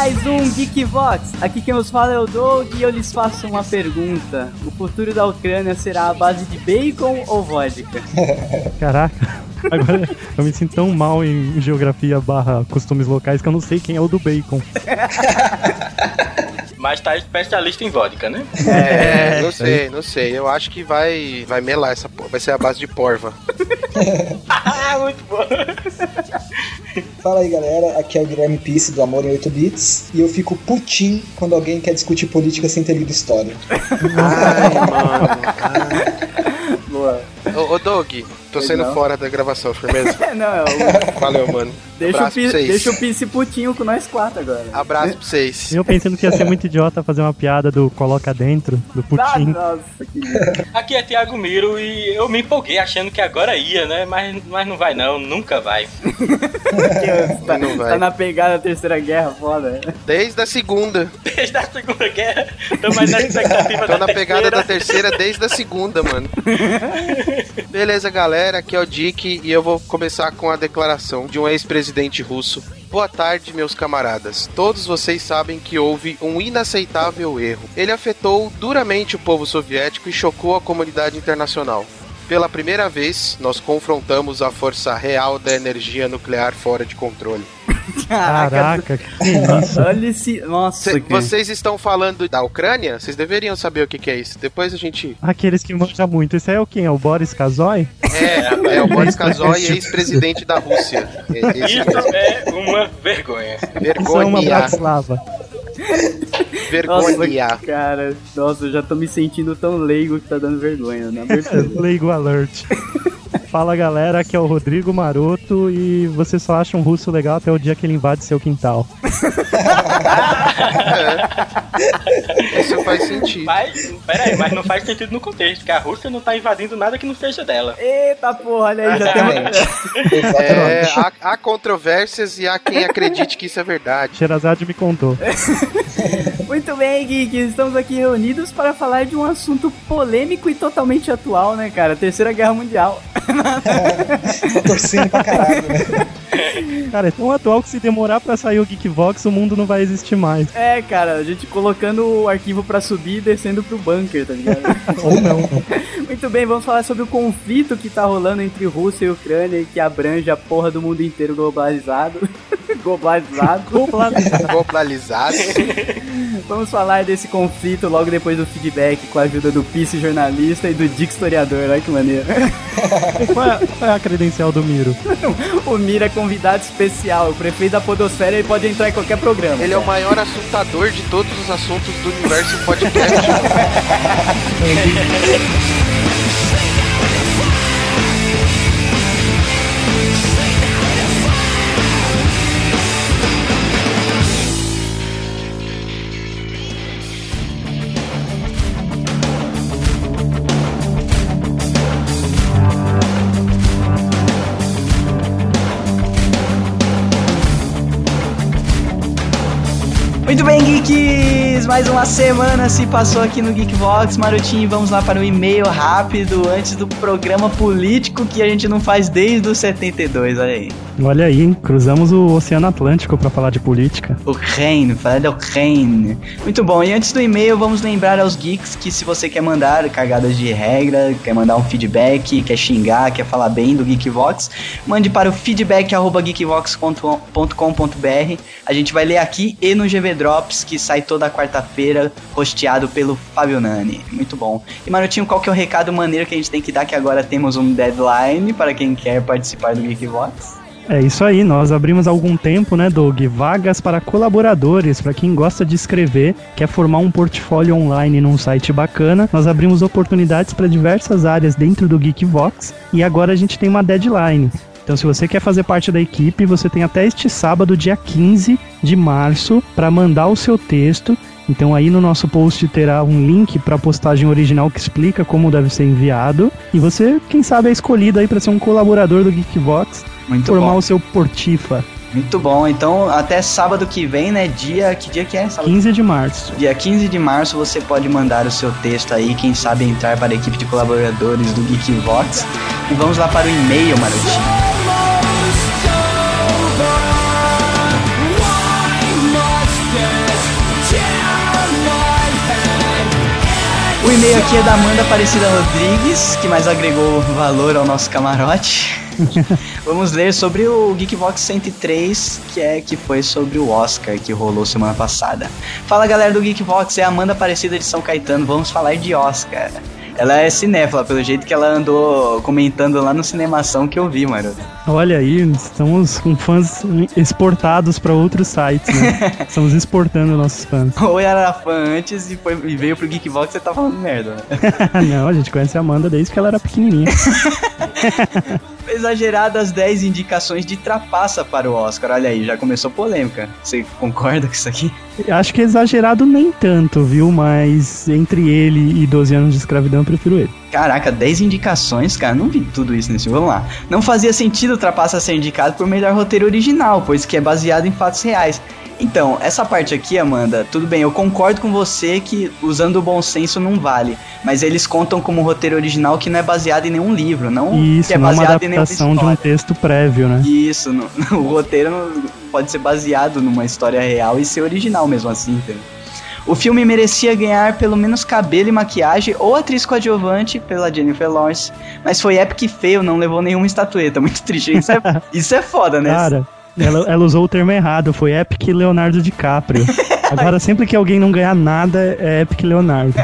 mais um Geekvox. Aqui quem nos fala é o Doug e eu lhes faço uma pergunta. O futuro da Ucrânia será a base de bacon ou vodka? Caraca, agora eu me sinto tão mal em geografia barra costumes locais que eu não sei quem é o do bacon. Mas tá especialista em vodka, né? É, não sei, não sei. Eu acho que vai, vai melar essa porra. Vai ser a base de porva. ah, muito bom. Fala aí galera, aqui é o Guilherme Pisse do Amor em 8 Bits e eu fico putinho quando alguém quer discutir política sem ter lido história. Ai, mano. Boa. Ô, ô Doug, tô saindo Legal. fora da gravação, firmeza? Não, é o... Valeu, mano. deixa, o Pi- deixa o Pisse putinho com nós quatro agora. Abraço pra vocês. Eu pensando que ia ser muito idiota fazer uma piada do coloca dentro, do Ah, putim. nossa, que... Aqui é Thiago Miro e eu me empolguei achando que agora ia, né? Mas, mas não vai não, nunca vai. tá, Não vai. tá na pegada da terceira guerra, foda. Desde a segunda. Desde a Segunda Guerra, tô mais na expectativa Tô da na pegada da terceira. terceira desde a segunda, mano. Beleza, galera, aqui é o Dick e eu vou começar com a declaração de um ex-presidente russo. Boa tarde, meus camaradas. Todos vocês sabem que houve um inaceitável erro. Ele afetou duramente o povo soviético e chocou a comunidade internacional. Pela primeira vez, nós confrontamos a força real da energia nuclear fora de controle. Caraca, que isso? Olha esse. Nossa, Cê- que... vocês estão falando da Ucrânia? Vocês deveriam saber o que, que é isso. Depois a gente Aqueles que manjam muito. Esse aí é o quem? É o Boris Kazoy? É, é o Boris Kazoy, ex-presidente da Rússia. É, Esse Isso é uma vergonha. Isso é uma vergonha, Bratislava. Nossa, vergonha. cara, nossa, eu já tô me sentindo tão leigo que tá dando vergonha, na abertura. Leigo Alert. Fala galera, aqui é o Rodrigo Maroto e você só acha um russo legal até o dia que ele invade seu quintal. Isso faz sentido. Mas, pera aí, mas não faz sentido no contexto, que a Rússia não tá invadindo nada que não seja dela. Eita porra, olha aí, já tem Exatamente. É, há, há controvérsias e há quem acredite que isso é verdade. Sherazade me contou. Muito bem, Geeks, estamos aqui reunidos para falar de um assunto polêmico e totalmente atual, né, cara? Terceira Guerra Mundial. Tô torcendo pra caralho, né? Cara, é tão atual que se demorar pra sair o Geekvox, o mundo não vai existir mais. É, cara, a gente colocando o arquivo pra subir e descendo pro bunker, tá ligado? Ou não. Muito bem, vamos falar sobre o conflito que tá rolando entre Rússia e Ucrânia e que abrange a porra do mundo inteiro globalizado. globalizado. Globalizado. Vamos falar desse conflito logo depois do feedback com a ajuda do Pisse jornalista e do Dick historiador, olha que maneiro. Qual é, qual é a credencial do Miro? o Mira é convidado especial, o prefeito da podosfera ele pode entrar em qualquer programa. Ele é o maior assuntador de todos os assuntos do universo podcast. Mais uma semana se passou aqui no Geekvox. Marotinho, vamos lá para o e-mail rápido antes do programa político que a gente não faz desde o 72, olha aí. Olha aí, cruzamos o Oceano Atlântico pra falar de política. O Reino, falar do Reino. Muito bom, e antes do e-mail, vamos lembrar aos geeks que se você quer mandar cagadas de regra, quer mandar um feedback, quer xingar, quer falar bem do Geekvox, mande para o feedback.geekvox.com.br. A gente vai ler aqui e no GV Drops, que sai toda quarta-feira, rosteado pelo Fábio Nani. Muito bom. E Marotinho, qual que é o recado maneiro que a gente tem que dar? Que agora temos um deadline para quem quer participar do Geekvox. É isso aí, nós abrimos há algum tempo, né, Doug? Vagas para colaboradores, para quem gosta de escrever, quer formar um portfólio online num site bacana. Nós abrimos oportunidades para diversas áreas dentro do Geekvox e agora a gente tem uma deadline. Então, se você quer fazer parte da equipe, você tem até este sábado, dia 15 de março, para mandar o seu texto. Então, aí no nosso post terá um link para a postagem original que explica como deve ser enviado. E você, quem sabe, é escolhido aí para ser um colaborador do Geekbox, Muito formar bom. o seu portifa. Muito bom. Então, até sábado que vem, né? Dia. Que dia que é? Sábado 15 de março. Dia 15 de março você pode mandar o seu texto aí, quem sabe entrar para a equipe de colaboradores do Geekvox. E vamos lá para o e-mail, Marotinho. O e-mail aqui é da Amanda Aparecida Rodrigues, que mais agregou valor ao nosso camarote. Vamos ler sobre o Geekbox 103, que é que foi sobre o Oscar que rolou semana passada. Fala galera do Geekbox, é a Amanda Aparecida de São Caetano, vamos falar de Oscar. Ela é cinéfila, pelo jeito que ela andou comentando lá no Cinemação que eu vi, mano. Olha aí, estamos com fãs exportados para outros sites, né? estamos exportando nossos fãs. Ou era fã antes e, foi, e veio pro Geekbox e você tá falando merda. Né? Não, a gente conhece a Amanda desde que ela era pequenininha. Exageradas 10 indicações de trapaça para o Oscar. Olha aí, já começou polêmica. Você concorda com isso aqui? Acho que exagerado nem tanto, viu? Mas entre ele e 12 anos de escravidão, eu prefiro ele. Caraca, 10 indicações, cara, não vi tudo isso nesse. Vamos lá. Não fazia sentido o Trapaça ser indicado por melhor roteiro original, pois que é baseado em fatos reais. Então, essa parte aqui, Amanda, tudo bem, eu concordo com você que usando o bom senso não vale. Mas eles contam como roteiro original que não é baseado em nenhum livro, não Isso, que é não é uma baseado em nenhuma adaptação de um texto prévio, né? Isso, no- o roteiro pode ser baseado numa história real e ser original mesmo assim, entendeu? O filme merecia ganhar pelo menos cabelo e maquiagem ou atriz coadjuvante pela Jennifer Lawrence, mas foi épico e feio, não levou nenhuma estatueta. Muito triste. Isso é, isso é foda, né? Cara, ela, ela usou o termo errado, foi Epic Leonardo DiCaprio. Agora, sempre que alguém não ganhar nada, é Epic Leonardo.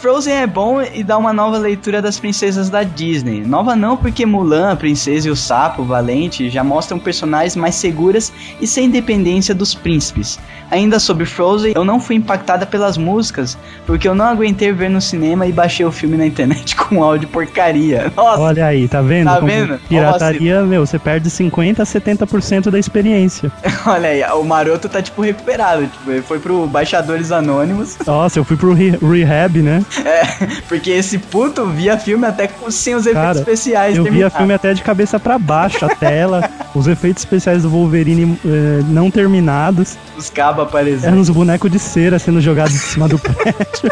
Frozen é bom e dá uma nova leitura das princesas da Disney. Nova não porque Mulan, a princesa e o sapo, Valente, já mostram personagens mais seguras e sem dependência dos príncipes. Ainda sobre Frozen, eu não fui impactada pelas músicas, porque eu não aguentei ver no cinema e baixei o filme na internet com áudio porcaria. Nossa, Olha aí, tá vendo? Tá vendo? Pirataria, meu, você perde 50 a 70% da experiência. olha aí, o maroto tá tipo recuperado, tipo, ele foi pro Baixadores Anônimos, Nossa, eu fui pro re- rehab, né? É, porque esse puto via filme até com- sem os efeitos Cara, especiais. Eu via filme até de cabeça pra baixo, a tela, os efeitos especiais do Wolverine eh, não terminados, Os cabos aparecendo. eram uns bonecos de cera sendo jogados em cima do prédio.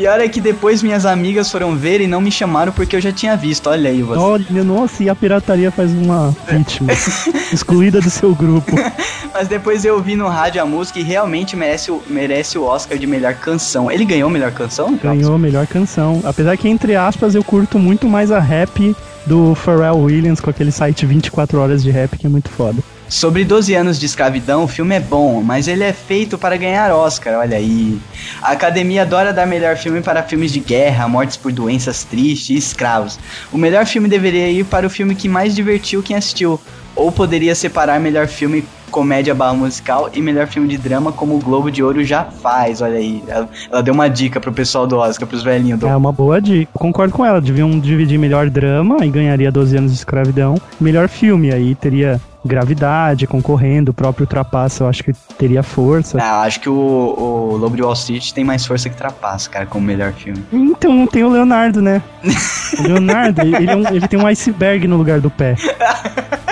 Pior é que depois minhas amigas foram ver e não me chamaram porque eu já tinha visto. Olha aí você. Olha, nossa, e a pirataria faz uma vítima excluída do seu grupo. Mas depois eu ouvi no rádio a música e realmente merece o, merece o Oscar de melhor canção. Ele ganhou melhor canção? Ganhou a melhor canção. Apesar que, entre aspas, eu curto muito mais a rap do Pharrell Williams com aquele site 24 horas de rap que é muito foda. Sobre 12 anos de escravidão, o filme é bom, mas ele é feito para ganhar Oscar, olha aí. A academia adora dar melhor filme para filmes de guerra, mortes por doenças tristes e escravos. O melhor filme deveria ir para o filme que mais divertiu quem assistiu. Ou poderia separar melhor filme comédia barra musical e melhor filme de drama, como o Globo de Ouro já faz, olha aí. Ela, ela deu uma dica pro pessoal do Oscar, pros velhinhos do É uma boa dica. Eu concordo com ela. Deviam dividir melhor drama e ganharia 12 anos de escravidão. Melhor filme, aí teria Gravidade concorrendo, o próprio Trapaça eu acho que teria força. Ah, acho que o, o Lobo de Wall Street tem mais força que Trapaça, cara, como melhor filme. Então tem o Leonardo, né? O Leonardo, ele, é ele tem um iceberg no lugar do pé.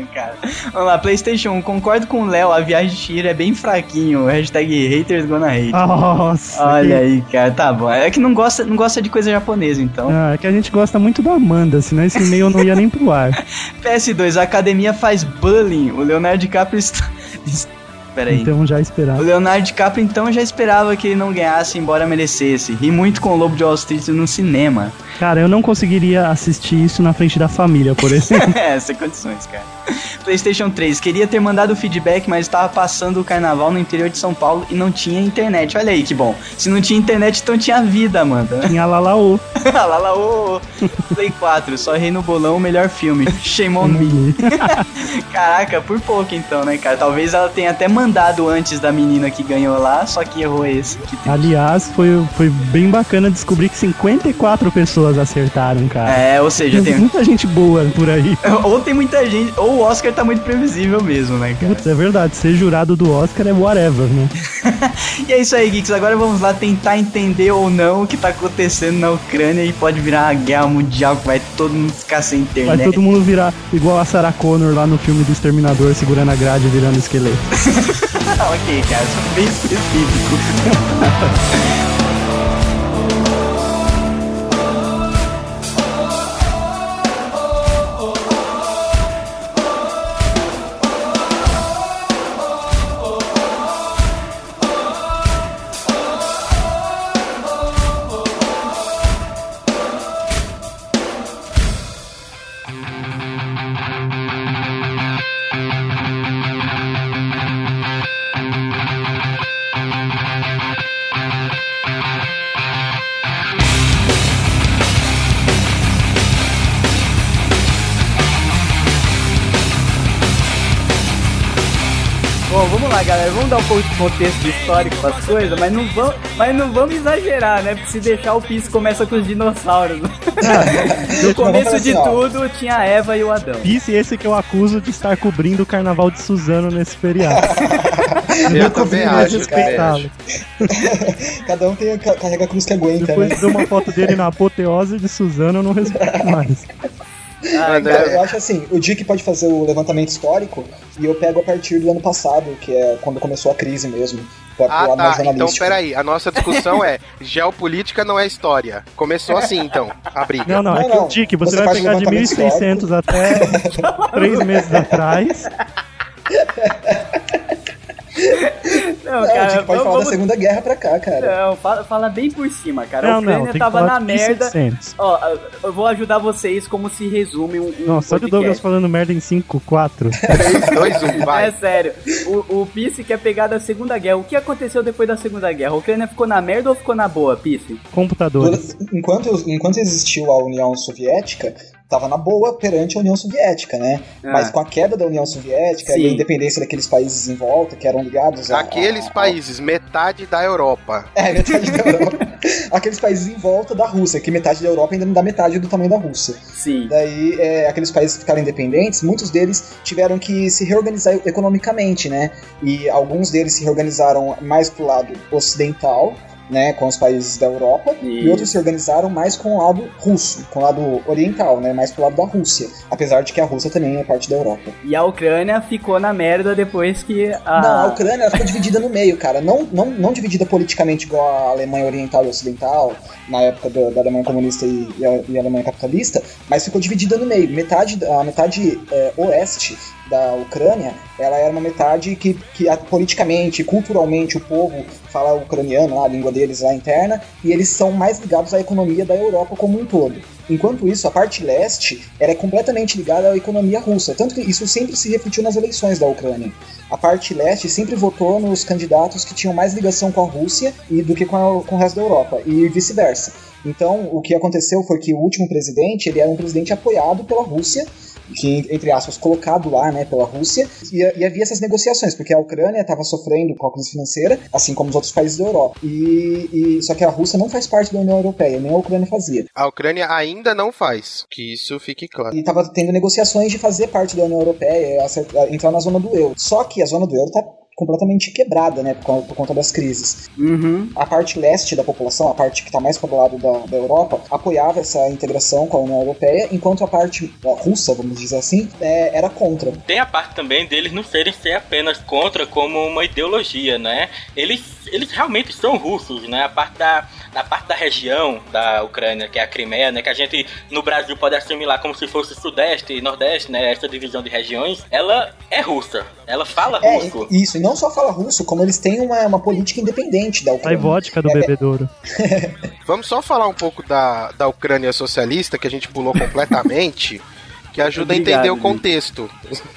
Que ruim, cara. Vamos lá, PlayStation 1. Concordo com o Léo, a viagem de Shiro é bem fraquinho. Hashtag haters gonna hate. Nossa. Olha que- aí, cara, tá bom. É que não gosta, não gosta de coisa japonesa, então. Ah, é que a gente gosta muito da Amanda, senão esse e-mail não ia nem pro ar. PS2, a academia faz bullying. O Leonardo DiCaprio está. Pera aí. Então já O esperava. Leonardo DiCaprio então já esperava que ele não ganhasse, embora merecesse. Ri muito com o Lobo de Wall Street no cinema. Cara, eu não conseguiria assistir isso na frente da família, por exemplo. é, sem condições, cara. PlayStation 3, queria ter mandado feedback, mas estava passando o carnaval no interior de São Paulo e não tinha internet. Olha aí que bom. Se não tinha internet, então tinha vida, Amanda. Tinha Lalaô. lá, lá, ô, ô. Play 4, só errei no bolão o melhor filme. Shame on me. Caraca, por pouco então, né, cara? Talvez ela tenha até mandado antes da menina que ganhou lá, só que errou esse. Que Aliás, foi, foi bem bacana descobrir que 54 pessoas acertaram, cara. É, ou seja, Tem tem. muita gente boa por aí. Ou tem muita gente, ou o Oscar tá muito previsível mesmo, né, cara? Putz, é verdade, ser jurado do Oscar é whatever, né? E é isso aí, Geeks. Agora vamos lá tentar entender ou não o que tá acontecendo na Ucrânia e pode virar uma guerra mundial que vai todo mundo ficar sem Vai internet. todo mundo virar igual a Sarah Connor lá no filme do Exterminador, segurando a grade e virando esqueleto. ok, cara, bem específico. Vamos dar um pouco de contexto histórico para as coisas, mas não vamos, mas não vamos exagerar, né? Porque se deixar o piso começa com os dinossauros. no começo de tudo tinha a Eva e o Adão. Disse esse que eu acuso de estar cobrindo o carnaval de Suzano nesse feriado. Eu também Vou acho, eu também respeitá-lo. acho. Cada um tem, ca- carrega a cruz que aguenta, Depois né? de ver uma foto dele na apoteose de Suzano, eu não respeito mais. Ah, André, Cara, eu acho assim, o Dick pode fazer o levantamento histórico e eu pego a partir do ano passado, que é quando começou a crise mesmo. Ah, pular mais tá. Então, peraí. A nossa discussão é geopolítica não é história. Começou assim, então, a briga. Não, não, é Não, que o Dick, você, Você vai pegar de levantamento 1600 até 3 meses atrás. Não, Não, o cara, Dick pode vamos, falar vamos- da Segunda Guerra pra cá, cara. Não, fala, fala bem por cima, cara. a Não, Ucrânia não, tem que tava falar na de merda. 1600. Ó, eu vou ajudar vocês como se resume um, um Nossa, olha o Douglas falando merda em 5, 4. 3, 2, 1, É vai. sério, o, o Pisse quer pegar da Segunda Guerra. O que aconteceu depois da Segunda Guerra? A Ucrânia ficou na merda ou ficou na boa, Pisse? Computadores. Enquanto, enquanto existiu a União Soviética, tava na boa perante a União Soviética, né? Ah. Mas com a queda da União Soviética Sim. e a independência daqueles países em volta, que eram ligados a... Aqueles a- países, metade da Europa. É, metade da Europa. Aqueles países em volta da Rússia, que metade da Europa ainda não dá metade do tamanho da Rússia. Sim. Daí, é, aqueles países que ficaram independentes, muitos deles tiveram que se reorganizar economicamente, né? E alguns deles se reorganizaram mais pro lado ocidental, né, com os países da Europa, e Isso. outros se organizaram mais com o lado russo, com o lado oriental, né, mais pro lado da Rússia, apesar de que a Rússia também é parte da Europa. E a Ucrânia ficou na merda depois que a. Não, a Ucrânia ela ficou dividida no meio, cara. Não, não, não dividida politicamente igual a Alemanha Oriental e Ocidental, na época do- da Alemanha comunista e, e, a, e a Alemanha capitalista, mas ficou dividida no meio. Metade, a metade é, oeste da Ucrânia, ela era uma metade que, que politicamente, culturalmente, o povo fala ucraniano, lá, a língua deles lá interna, e eles são mais ligados à economia da Europa como um todo. Enquanto isso, a parte leste era completamente ligada à economia russa, tanto que isso sempre se refletiu nas eleições da Ucrânia a parte leste sempre votou nos candidatos que tinham mais ligação com a Rússia e do que com, a- com o resto da Europa, e vice-versa. Então, o que aconteceu foi que o último presidente, ele era um presidente apoiado pela Rússia, que, entre aspas, colocado lá, né, pela Rússia, e, e havia essas negociações, porque a Ucrânia estava sofrendo com a crise financeira, assim como os outros países da Europa. E, e- só que a Rússia não faz parte da União Europeia, nem a Ucrânia fazia. A Ucrânia ainda não faz. Que isso fique claro. E estava tendo negociações de fazer parte da União Europeia, entrar na zona do euro. Só que a zona do euro está completamente quebrada, né, por, por conta das crises. Uhum. A parte leste da população, a parte que está mais para o lado da, da Europa, apoiava essa integração com a União Europeia, enquanto a parte eh, russa, vamos dizer assim, eh, era contra. Tem a parte também deles não serem ser apenas contra como uma ideologia, né? Eles, eles realmente são russos, né? A parte da, da parte da região da Ucrânia, que é a Crimeia, né? Que a gente no Brasil pode assimilar como se fosse Sudeste e Nordeste, né? Essa divisão de regiões. Ela é russa. Ela fala É, russo. isso, e não só fala russo, como eles têm uma, uma política independente da Ucrânia. vodka do É, é- bebedouro. Vamos só falar um pouco da, da Ucrânia socialista, que a gente pulou completamente, que ajuda Obrigado, a entender o contexto.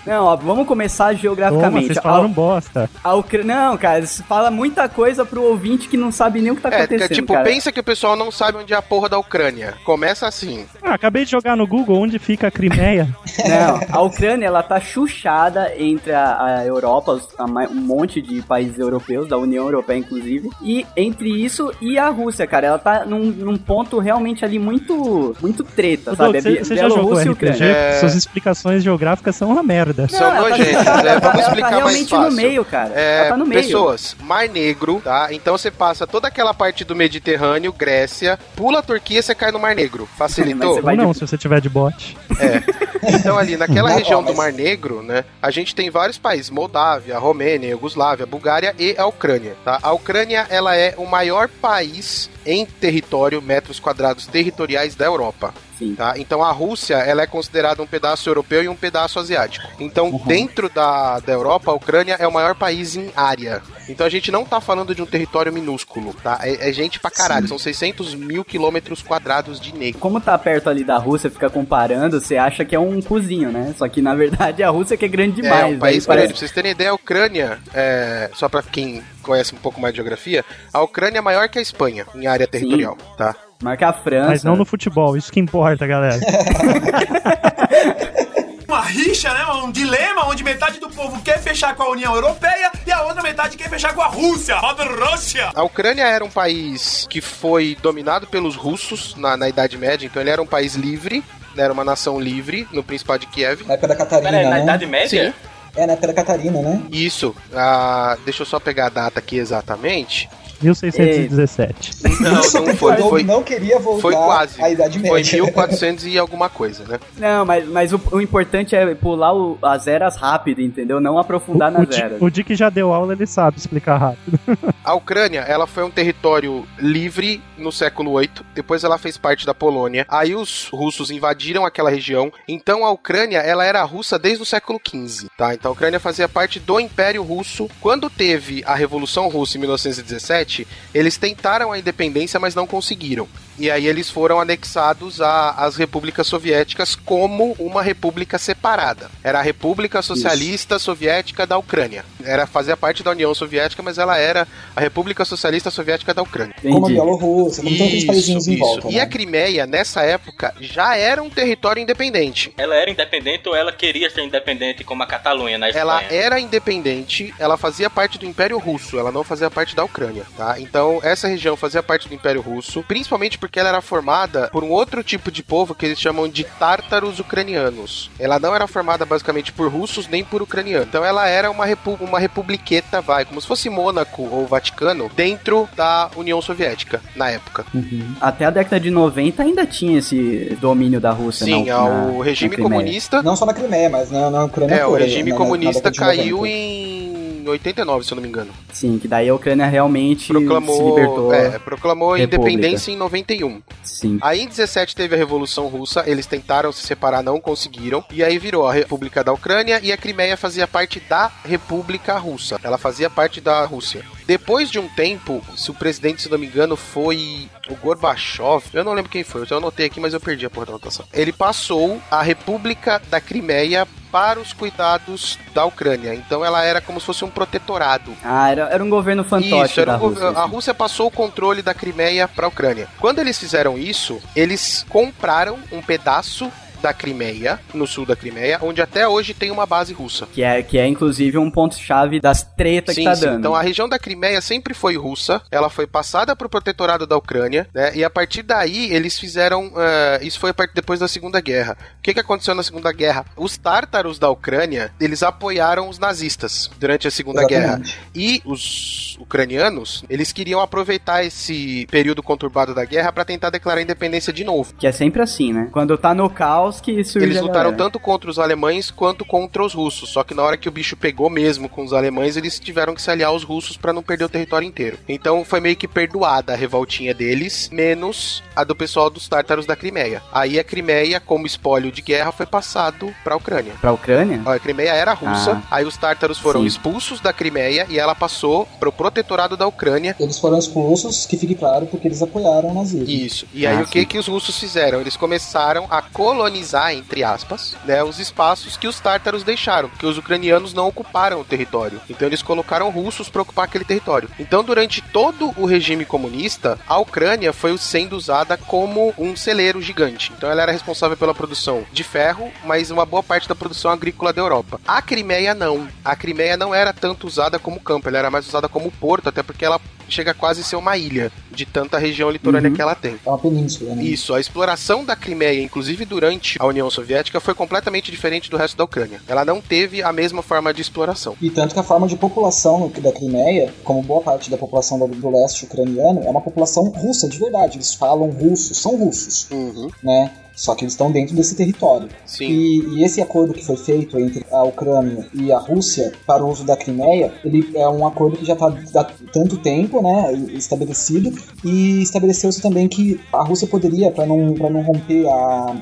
Não, ó, vamos começar Toma, geograficamente. vocês A- falaram bosta. a Ucrânia. Não, cara, isso fala muita coisa pro ouvinte que não sabe nem o que tá É, acontecendo. que, tipo, cara. pensa que o pessoal não sabe onde é a porra da Ucrânia. Começa assim. Ah, acabei de jogar no Google onde fica a Crimeia. Não, a Ucrânia ela tá chuchada entre a, a Europa, os- a um monte de países europeus, da União Europeia inclusive, e entre isso e a Rússia, cara, ela tá num, num ponto realmente ali muito muito treta, Ô, sabe? É Você você já jogou e RPG? É. Suas explicações geográficas são uma merda. São tá nojentas, é, ela tá- vamos ela tá explicar mais realmente fácil. no meio, cara. É, ela tá no meio. pessoas, Mar Negro, tá? Então você passa toda aquela parte do Mediterrâneo, Grécia, pula a Turquia, você cai no Mar Negro. Facilitou? você vai Ou não, de- se você tiver de bot. Então ali naquela Não, região do Mar Negro, né, a gente tem vários países, Moldávia, Romênia, Iugoslávia, Bulgária e a Ucrânia, tá? A Ucrânia, ela é o maior país em território, metros quadrados territoriais da Europa. Sim. Tá? Então a Rússia ela é considerada um pedaço europeu e um pedaço asiático. Então, dentro da, da Europa, a Ucrânia é o maior país em área. Então a gente não tá falando de um território minúsculo, tá? É, é gente pra caralho. São 600 mil quilômetros quadrados de negro. Como tá perto ali da Rússia, fica comparando, você acha que é um cozinho, né? Só que na verdade a Rússia que é grande demais. É um país né? grande. Parece- Pra vocês terem ideia, a Ucrânia, é, só pra quem conhece um pouco mais de geografia, a Ucrânia é maior que a Espanha em área territorial, tá? Marca a França. Mas não no futebol, isso que importa, galera. Uma rixa, né? Um dilema onde metade do povo quer fechar com a União Europeia e a outra metade quer fechar com a Rússia. Mother Rússia! A Ucrânia era um país que foi dominado pelos russos na, na Idade Média, então ele era um país livre, né, era uma nação livre no Principado de Kiev. Na época da Catarina, Pera aí, na né? Idade Média? Sim. É, na época da Catarina, né? Isso, ah, deixa eu só pegar a data aqui exatamente. 1617. Não, não foi, foi, não queria voltar foi quase. à Idade Foi Média. 1400 e alguma coisa, né? Não, mas, mas o, o importante é pular o- as eras rápido, entendeu? Não aprofundar O, o, nas Di- eras. o Dick já deu aula, ele sabe explicar rápido. A Ucrânia, ela foi um território livre no século VIII, depois ela fez parte da Polônia, aí os russos invadiram aquela região, então a Ucrânia, ela era russa desde o século XV, tá? Então a Ucrânia fazia parte do Império Russo. Quando teve a Revolução Russa em 1917, eles tentaram a independência, mas não conseguiram. E aí eles foram anexados às repúblicas soviéticas como uma república separada. Era a República Socialista Soviética da Ucrânia. Era fazia parte da União Soviética, mas ela era a República Socialista Soviética da Ucrânia. Como a Entendi. Bielorrússia, como todos aqueles paísinhos em volta. E né? a Crimeia, nessa época, já era um território independente. Ela era independente ou ela queria ser independente como a Catalunha na Espanha? Ela era independente, ela fazia parte do Império Russo, ela não fazia parte da Ucrânia, tá? Então, essa região fazia parte do Império Russo, principalmente porque ela era formada por um outro tipo de povo que eles chamam de tártaros ucranianos. Ela não era formada basicamente por russos nem por ucranianos. Então, ela era uma, repu uma republiqueta, vai, como se fosse Mônaco ou Vaticano, dentro da União Soviética, na época. Uhum. Até a década de 90 ainda tinha esse domínio da Rússia. Sim, na, na- o regime na comunista Não só na Crimeia, mas na, na Ucrânia É, o toda, regime na comunista caiu 90. em 89, se eu não me engano. Sim, que daí a Ucrânia realmente se Proclamou, libertou. é, proclamou República. independência em 91. Sim. Aí em 17 teve a Revolução Russa, eles tentaram se separar, não conseguiram, e aí virou a República da Ucrânia e a Crimeia fazia parte da República Russa. Ela fazia parte da Rússia. Depois de um tempo, se o presidente, se não me engano, foi o Gorbachev, eu não lembro quem foi, eu anotei aqui, mas eu perdi a porra da anotação. Ele passou a República da Crimeia para os cuidados da Ucrânia. Então ela era como se fosse um protetorado. Ah, era, era um governo fantoche Isso, era um Rússia. a assim. Rússia passou o controle da Crimeia para a Ucrânia. Quando eles fizeram isso, eles compraram um pedaço da Crimeia, no sul da Crimeia, onde até hoje tem uma base russa. Que é, que é inclusive um ponto-chave das tretas que tá dando. Então a região da Crimeia sempre foi russa, ela foi passada para o protetorado da Ucrânia, né? E a partir daí eles fizeram. eh, isso foi a partir depois da Segunda Guerra. O que, que aconteceu na Segunda Guerra? Os tártaros da Ucrânia eles apoiaram os nazistas durante a Segunda Guerra. Exatamente. E os ucranianos, eles queriam aproveitar esse período conturbado da guerra para tentar declarar independência de novo. Que é sempre assim, né? Quando tá no caos que surge Eles a lutaram galera. tanto contra os alemães quanto contra os russos. Só que na hora que o bicho pegou mesmo com os alemães, eles tiveram que se aliar aos russos para não perder o território inteiro. Então foi meio que perdoada a revoltinha deles, menos a do pessoal dos tártaros da Crimeia. Aí a Crimeia, como espólio de guerra, foi passado para a Ucrânia. Pra Ucrânia? Ó, A Crimeia era russa, Ah. aí os tártaros foram Sim. expulsos da Crimeia e ela passou para o protetorado da Ucrânia. Eles foram expulsos, que fique claro, porque eles apoiaram o nazismo. Isso. E aí Ah, o que sim. que os russos fizeram? Eles começaram a colonizar, entre aspas, né, os espaços que os tártaros deixaram, porque os ucranianos não ocuparam o território. Então eles colocaram russos para ocupar aquele território. Então durante todo o regime comunista, a Ucrânia foi sendo usada como um celeiro gigante. Então ela era responsável pela produção de ferro, mas uma boa parte da produção agrícola da Europa. A Crimeia não. A Crimeia não era tanto usada como campo, ela era mais usada como porto, até porque ela chega quase a ser uma ilha de tanta região litorânea Uhum. que ela tem. É uma península, né? Isso, a exploração da Crimeia, inclusive durante a União Soviética, foi completamente diferente do resto da Ucrânia. Ela não teve a mesma forma de exploração. E tanto que a forma de população da Crimeia, como boa parte da população do, do leste ucraniano, é uma população russa de verdade. Eles falam russo, são russos, Uhum. né? Só que eles estão dentro desse território. Sim. E, e esse acordo que foi feito entre a Ucrânia e a Rússia para o uso da Crimeia, ele é um acordo que já está há tanto tempo, né, estabelecido, e estabeleceu-se também que a Rússia poderia, para não, pra não romper a,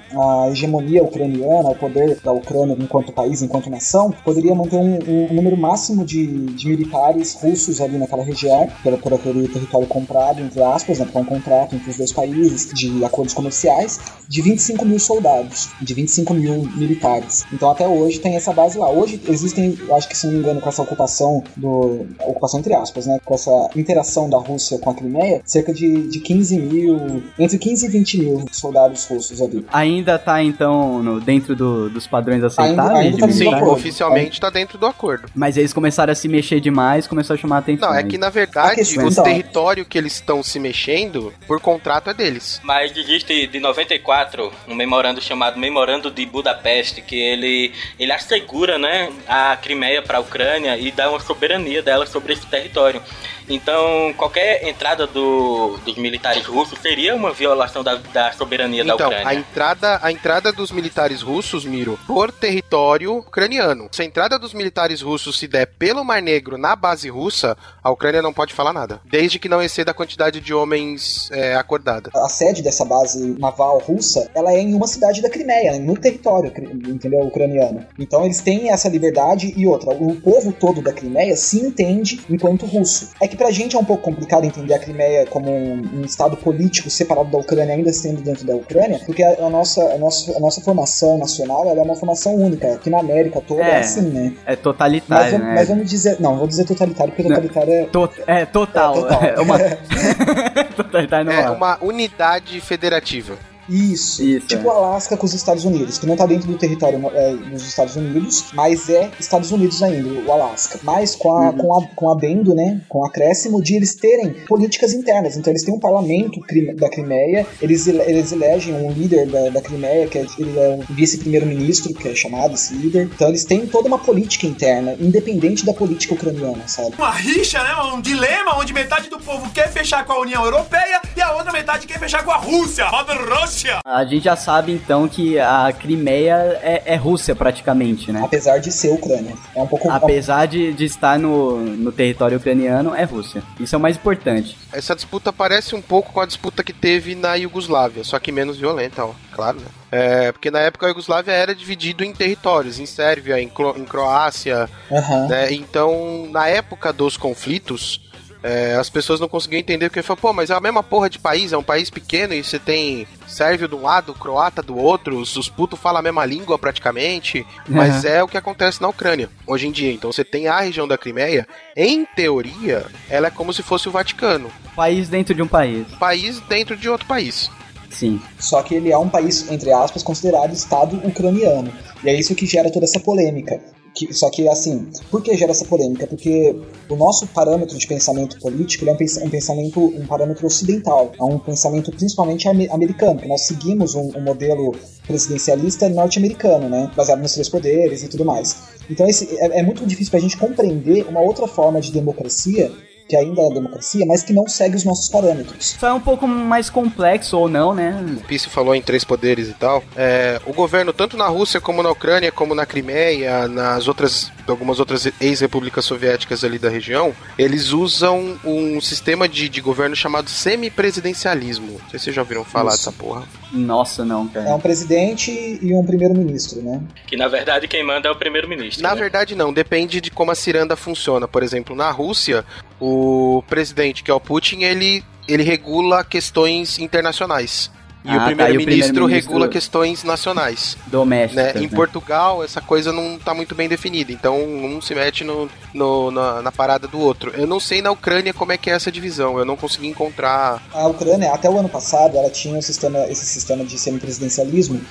a hegemonia ucraniana, o poder da Ucrânia enquanto país, enquanto nação, poderia manter um, um- número máximo de, de militares russos ali naquela região, pelo, por aquele território comprado, entre aspas, né, um contrato entre os dois países, de acordos comerciais, de 25 mil soldados, de 25 mil militares. Então até hoje tem essa base lá. Hoje existem, eu acho que se não me engano, com essa ocupação do. ocupação entre aspas, né? Com essa interação da Rússia com a Crimeia, cerca de, de 15 mil. entre 15 e 20 mil soldados russos ali. Ainda tá, então, no- dentro do- dos padrões aceitáveis ainda de tá Sim, acordo. oficialmente está dentro do acordo. Mas eles começaram a se mexer demais, começou a chamar a atenção. Não, é que na verdade questão, o então, território que eles estão se mexendo, por contrato, é deles. Mas existe de 94 um memorando chamado Memorando de Budapeste, que ele, ele assegura né, a Crimeia para a Ucrânia e dá uma soberania dela sobre esse território. Então, qualquer entrada do- dos militares russos seria uma violação da, da soberania da Então, a Ucrânia. entrada, a entrada dos militares russos, Miro, por território ucraniano. Se a entrada dos militares russos se der pelo Mar Negro na base russa, a Ucrânia não pode falar nada. Desde que não exceda a quantidade de homens é, acordada. A sede dessa base naval russa, ela é em uma cidade da Crimeia, no território, entendeu, ucraniano. Então eles têm essa liberdade e outra, o povo todo da Crimeia se entende enquanto russo. É que pra gente é um pouco complicado entender a Crimeia como um, um estado político separado da Ucrânia, ainda sendo dentro da Ucrânia, porque a, a nossa, a, nossa, a nossa formação nacional ela é uma formação única. Aqui na América toda é, É. assim, né? É Mas, totalitário, vamos- né? mas vamos dizer. Não, vou dizer totalitário, porque Não. totalitário é. To- é, total. É, total. É uma... totalitário não É é. uma unidade federativa. Isso. Isso, tipo o Alasca com os Estados Unidos, que não tá dentro do território é, dos Estados Unidos, mas é Estados Unidos ainda, o Alasca. Mas com, a, Uhum. com, a, com adendo, né? Com acréscimo de eles terem políticas internas. Então eles têm um parlamento da Crimeia, eles, ele- eles elegem um líder da, da Crimeia, que é, ele é um vice-primeiro-ministro, que é chamado esse líder. Então eles têm toda uma política interna, independente da política ucraniana, sabe? Uma rixa, né? Um dilema onde metade do povo quer fechar com a União Europeia e a outra metade quer fechar com a Rússia. Mother Russia! A gente já sabe então que a Crimeia é, é Rússia praticamente, né? Apesar de ser Ucrânia. É um pouco. Apesar de, de estar no, no território ucraniano, é Rússia. Isso é o mais importante. Essa disputa parece um pouco com a disputa que teve na Iugoslávia, só que menos violenta, ó, claro, né? É, porque na época a Iugoslávia era dividido em territórios, em Sérvia, em, Cro- em Croácia, Aham. né? Então, na época dos conflitos, é, as pessoas não conseguiam entender porque falam, pô, mas é a mesma porra de país, é um país pequeno e você tem sérvio de um lado, croata do outro, os, os putos falam a mesma língua praticamente, mas é o que acontece na Ucrânia hoje em dia. Então você tem a região da Crimeia, em teoria, ela é como se fosse o Vaticano, País dentro de um país. país dentro de outro país. Sim. Só que ele é um país, entre aspas, considerado Estado ucraniano. E é isso que gera toda essa polêmica. Que- só que, assim, por que gera essa polêmica? Porque o nosso parâmetro de pensamento político é um, pens- pensamento, um parâmetro ocidental. É um pensamento principalmente ame- americano. que Nós seguimos um, um modelo presidencialista norte-americano, né? Baseado nos três poderes e tudo mais. Então esse, é, é muito difícil pra gente compreender uma outra forma de democracia que ainda é democracia, mas que não segue os nossos parâmetros. Só é um pouco mais complexo ou não, né? O Pisse falou em três poderes e tal. É, o governo, tanto na Rússia como na Ucrânia, como na Crimeia, nas outras, algumas outras ex-repúblicas soviéticas ali da região, eles usam um sistema de, de governo chamado semipresidencialismo. Não sei se vocês já ouviram falar Isso. dessa porra. Nossa, não, É cara. um presidente e um primeiro-ministro, né? Que na verdade quem manda é o primeiro-ministro. Na né? verdade, não. Depende de como a ciranda funciona. Por exemplo, na Rússia, o presidente, que é o Putin, ele, ele regula questões internacionais. E Ah, o tá, primeiro-ministro e o primeiro-ministro- regula questões nacionais. Domésticas. Né? Em né? Portugal, essa coisa não tá muito bem definida, então um se mete no, no- na, na parada do outro. Eu não sei na Ucrânia como é que é essa divisão, eu não consegui encontrar. A Ucrânia, até o ano passado, ela tinha um sistema, esse sistema de semipresidencialismo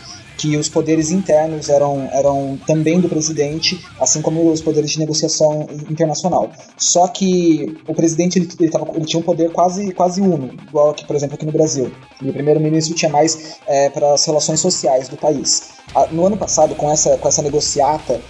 que os poderes internos eram, eram também do presidente, assim como os poderes de negociação internacional. Só que o presidente ele, ele, tava- ele tinha um poder quase, quase uno, igual aqui, por exemplo, aqui no Brasil. E o primeiro-ministro tinha mais para as relações sociais do país. Ah, No ano passado, com essa, com essa negociata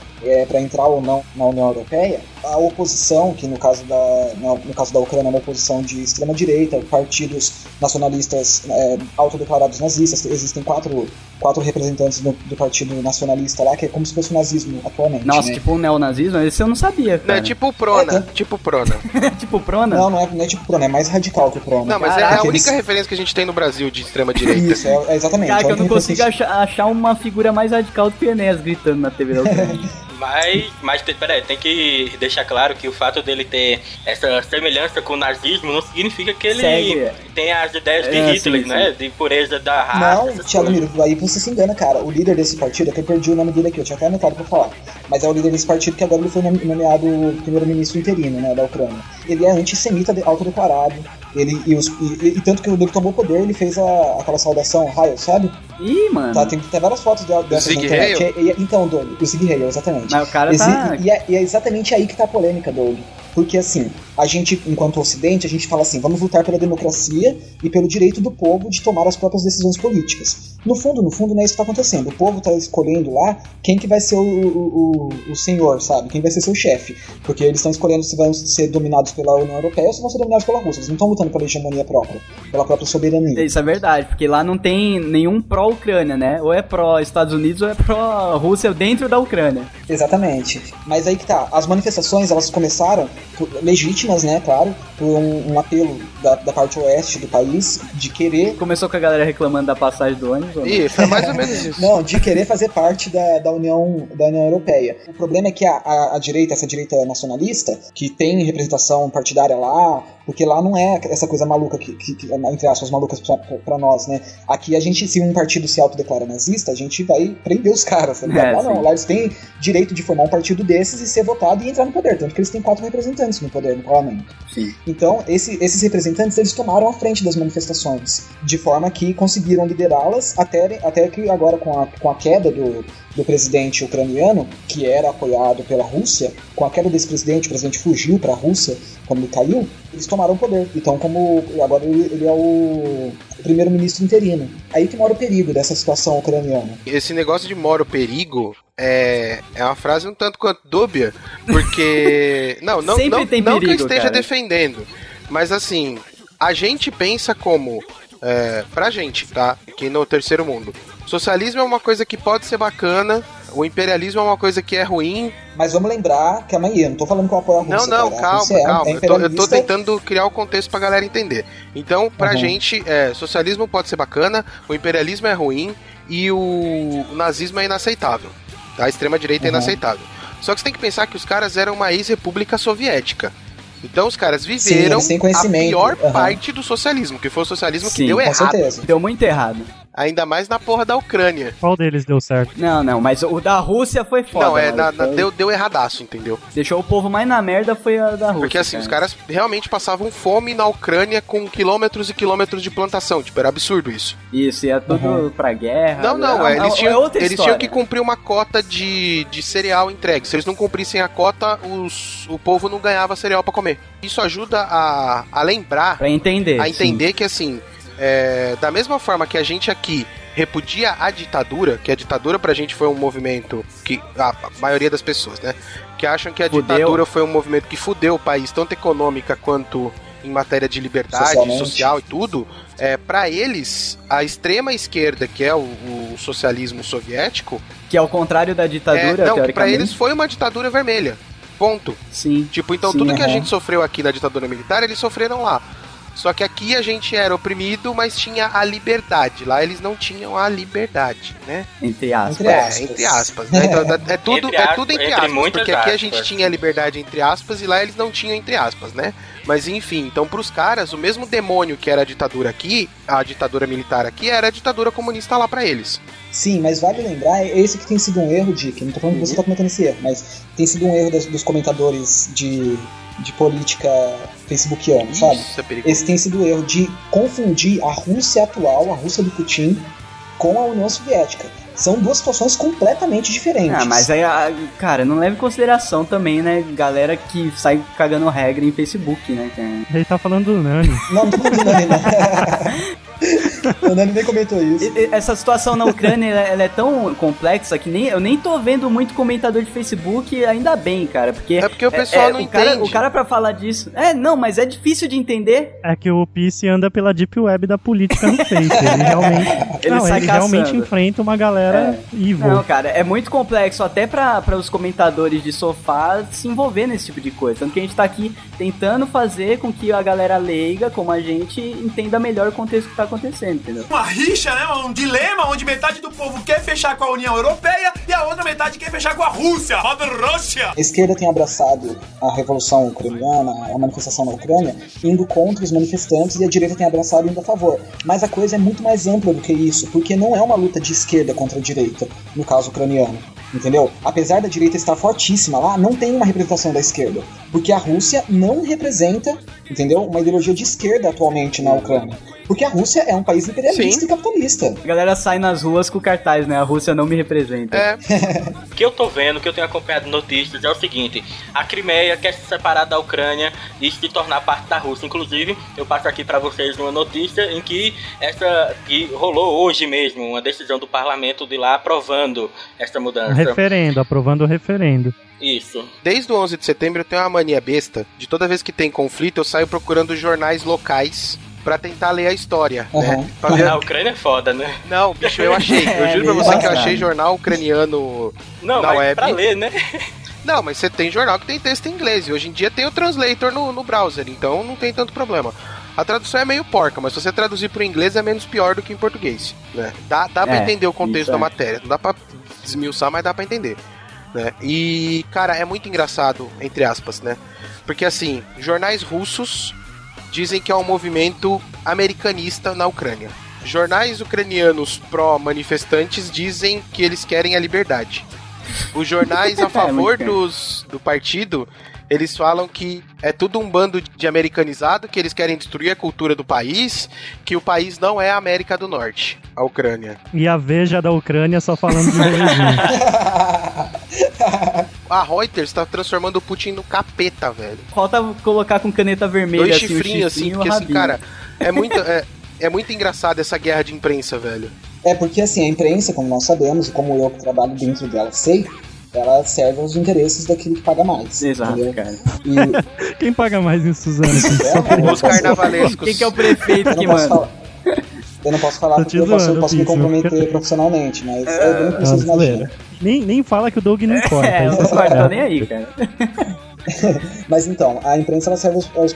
para entrar ou não na União Europeia, a oposição, que no caso da, no, caso da Ucrânia é uma oposição de extrema direita, partidos nacionalistas é, autodeclarados nazistas, existem quatro, quatro representantes do, do partido nacionalista lá, que é como se fosse o nazismo atualmente. Nossa, né? tipo o neonazismo, esse eu não sabia, Não, cara. é tipo o Prona, É, tipo o Prona. tipo o Prona? Não, não é, não é tipo Prona, é mais radical que o Prona. Não, mas é Caraca, a única eles- referência que a gente tem no Brasil de extrema direita. Isso, é, é exatamente. Cara, que é eu não consigo achar, achar uma figura mais radical do que o Enéas gritando na TV da. Mas, mas peraí, tem que deixar claro que o fato dele ter essa semelhança com o nazismo não significa que ele Segue. tem as ideias de É, Hitler, sim, né? De pureza da raça. Não, Thiago. Miro, aí você se engana, cara. O líder desse partido, é que eu perdi o nome dele aqui, eu tinha até anotado pra falar. Mas é o líder desse partido que agora ele foi nome- nomeado primeiro-ministro interino, né, da Ucrânia. Ele é antissemita de- autodeclarado. Ele, e, os- e- e tanto que quando ele tomou o poder, ele fez a- aquela saudação Heil, sabe? Ih, mano. Tá, tem, tem várias fotos de, dessas Zig na internet. Heil? E- e- então, Doug, o Zig Heil, exatamente. Mas o cara Exi- tá. e, é, e é exatamente aí que tá a polêmica, Doug. Porque assim, a gente, enquanto ocidente, a gente fala assim, vamos lutar pela democracia e pelo direito do povo de tomar as próprias decisões políticas. No fundo, no fundo, não é isso que tá acontecendo. O povo tá escolhendo lá quem que vai ser o, o, o, o senhor, sabe? Quem vai ser seu chefe. Porque eles estão escolhendo se vão ser dominados pela União Europeia ou se vão ser dominados pela Rússia. Eles não estão lutando pela hegemonia própria, pela própria soberania. Isso é verdade, porque lá não tem nenhum pró-Ucrânia, né? Ou é pró-Estados Unidos ou é pró-Rússia dentro da Ucrânia. Exatamente. Mas aí que tá, as manifestações elas começaram por- legítimas, né, claro, por um, um apelo da, da parte oeste do país de querer. Começou com a galera reclamando da passagem do ônibus. ou não? Ih, foi mais ou menos isso. Não, de querer fazer parte da, da, União, da União Europeia. O problema é que a, a, a direita, essa direita nacionalista, que tem representação partidária lá, porque lá não é essa coisa maluca que, que, que entre aspas, malucas pra, pra nós, né? Aqui a gente, se um partido se autodeclara nazista, a gente vai prender os caras, tá ligado? É, lá não, lá eles têm direito de formar um partido desses e ser votado e entrar no poder, tanto que eles têm quatro representantes no poder, no parlamento. Sim. Então, esse- esses representantes eles tomaram a frente das manifestações, de forma que conseguiram liderá-las até, até que agora com a, com a queda do, do presidente ucraniano, que era apoiado pela Rússia, com a queda desse presidente, o presidente fugiu para a Rússia quando ele caiu, eles tomaram o poder. Então, como agora ele, ele é o primeiro-ministro interino. Aí que mora o perigo dessa situação ucraniana. Esse negócio de mora o perigo é, é uma frase um tanto quanto dúbia, porque. Não, não, Sempre não, tem não que eu perigo, esteja cara. defendendo, mas assim, a gente pensa como. É, pra gente, tá? Aqui no terceiro mundo. Socialismo é uma coisa que pode ser bacana, o imperialismo é uma coisa que é ruim. Mas vamos lembrar que amanhã, não tô falando que eu apoio a Rússia. Não, não, cara. Calma, é- calma. é eu, tô, eu tô tentando criar o contexto pra galera entender. Então, pra Uhum. gente, é, socialismo pode ser bacana, o imperialismo é ruim e o, o nazismo é inaceitável. Tá? A extrema-direita é Uhum. inaceitável. Só que você tem que pensar que os caras eram uma ex-república soviética. Então os caras viveram têm a pior aham. parte do socialismo, que foi o socialismo Sim, que deu Com errado. certeza. Deu muito errado. Ainda mais na porra da Ucrânia. Qual deles deu certo? Não, não, mas o da Rússia foi foda. não, é, na- na- deu, deu erradaço, entendeu? Deixou o povo mais na merda foi a da Rússia. Porque assim, cara. os caras realmente passavam fome na Ucrânia com quilômetros e quilômetros de plantação. Tipo, era absurdo isso. Isso, ia tudo pra guerra. Não, não, é, é, eles, é tinham, outra eles tinham que cumprir uma cota de, de cereal entregue. Se eles não cumprissem a cota, os, o povo não ganhava cereal pra comer. Isso ajuda a, a lembrar, Pra entender. a sim. entender que assim, é, da mesma forma que a gente aqui repudia a ditadura, que a ditadura pra gente foi um movimento que a maioria das pessoas, né, que acham que a Fudeu. ditadura foi um movimento que fudeu o país tanto econômica quanto em matéria de liberdade Socialmente. social e tudo, é, para eles a extrema esquerda, que é o, o socialismo soviético, Que é o contrário da é, ditadura, não, pra eles foi uma ditadura vermelha. Ponto. Sim. Tipo, então Sim, tudo que a gente sofreu aqui na ditadura militar, eles sofreram lá. Só que aqui a gente era oprimido, mas tinha a liberdade. Lá eles não tinham a liberdade, né? Entre aspas. Entre É, aspas. entre aspas. Né? Então, é, tudo, Entre é aspas, tudo entre, entre aspas, porque aqui a aspas. gente tinha liberdade entre aspas e lá eles não tinham entre aspas, né? Mas enfim, então pros caras, o mesmo demônio que era a ditadura aqui, a ditadura militar aqui, era a ditadura comunista lá pra eles. Sim, mas vale lembrar, é esse que tem sido um erro, Dick. Não tô falando que você tá cometendo esse erro, mas tem sido um erro das- dos comentadores de, de política facebookiano, sabe? Isso é perigoso. Esse tem sido o erro de confundir a Rússia atual, a Rússia do Putin, com a União Soviética. São duas situações completamente diferentes. Ah, mas aí, ah, cara, não leva em consideração também, né, galera que sai cagando regra em Facebook, né, cara? Ele tá falando do Nani. Não, não tô falando do Nani, não. o Nani nem comentou isso. Essa situação na Ucrânia, ela, ela é tão complexa que nem, eu nem tô vendo muito comentador de Facebook, ainda bem, cara, porque... É porque o pessoal não o cara, entende. O cara pra falar disso... É, não, mas é difícil de entender. É que o Peace anda pela deep web da política no Face. Ele realmente, Ele não, sai ele realmente enfrenta uma galera evil. Não, cara, é muito complexo até pra pra os comentadores de sofá se envolver nesse tipo de coisa. Tanto que a gente tá aqui tentando fazer com que a galera leiga, como a gente, entenda melhor o contexto que tá acontecendo, entendeu? Uma rixa, né? Um dilema onde metade do povo quer fechar com a União Europeia e a outra metade quer fechar com a Rússia. Roda Rússia! A esquerda tem abraçado a revolução ucraniana, a manifestação na Ucrânia, indo contra os manifestantes e a direita tem abraçado indo a favor. Mas a coisa é muito mais ampla do que isso, porque não é uma luta de esquerda contra a direita, no caso ucraniano. Entendeu? Apesar da direita estar fortíssima lá, não tem uma representação da esquerda. Porque a Rússia não representa, entendeu? Uma ideologia de esquerda atualmente na Ucrânia. Porque a Rússia é um país imperialista Sim. e capitalista. A galera sai nas ruas com cartaz, né? A Rússia não me representa. É, O que eu tô vendo, o que eu tenho acompanhado notícias é o seguinte: a Crimeia quer se separar da Ucrânia e se tornar parte da Rússia. Inclusive, eu passo aqui pra vocês uma notícia em que essa que rolou hoje mesmo uma decisão do parlamento de lá aprovando essa Um mudança. referendo, aprovando o referendo. Isso. desde o 11 de setembro eu tenho uma mania besta de toda vez que tem conflito eu saio procurando jornais locais pra tentar ler a história, Uhum. né? Pra ver- A Ucrânia é foda, né? Não, bicho, eu achei. Eu É, juro pra você que eu achei jornal ucraniano Não, Na mas web. pra ler, né? Não, mas você tem jornal que tem texto em inglês. E hoje em dia tem o translator no, no browser, então não tem tanto problema. A tradução é meio porca, mas se você traduzir pro inglês é menos pior do que em português. Né? Dá, dá pra É, entender o contexto isso da é. matéria. Não dá pra desmiuçar, mas dá pra entender. Né? E, cara, é muito engraçado, entre aspas, né? Porque assim, jornais russos dizem que é um movimento americanista na Ucrânia. Jornais ucranianos pró-manifestantes dizem que eles querem a liberdade. Os jornais a favor dos, do partido, eles falam que é tudo um bando de americanizado, que eles querem destruir a cultura do país, que o país não é a América do Norte, a Ucrânia. E a Veja da Ucrânia só falando de. A Reuters tá transformando o Putin no capeta, velho. Falta colocar com caneta vermelha Dois assim, chifrinhos assim, chifrinho e porque assim, cara, é muito, é, é muito engraçado essa guerra de imprensa, velho. É porque assim, a imprensa, como nós sabemos, e como eu que trabalho dentro dela sei, ela serve aos interesses daquele que paga mais. Exato, entendeu? cara. E Quem paga mais em Suzano? é, Os carnavalescos. Quem que é o prefeito que manda? falar. Eu não posso falar Tô porque eu posso, eu posso me comprometer profissionalmente, mas eu não Ah, preciso imaginar. zoeira. Nem, nem fala que o Doug não importa. É, não é tô legal. nem aí, cara. Mas então, a imprensa ela serve aos, aos,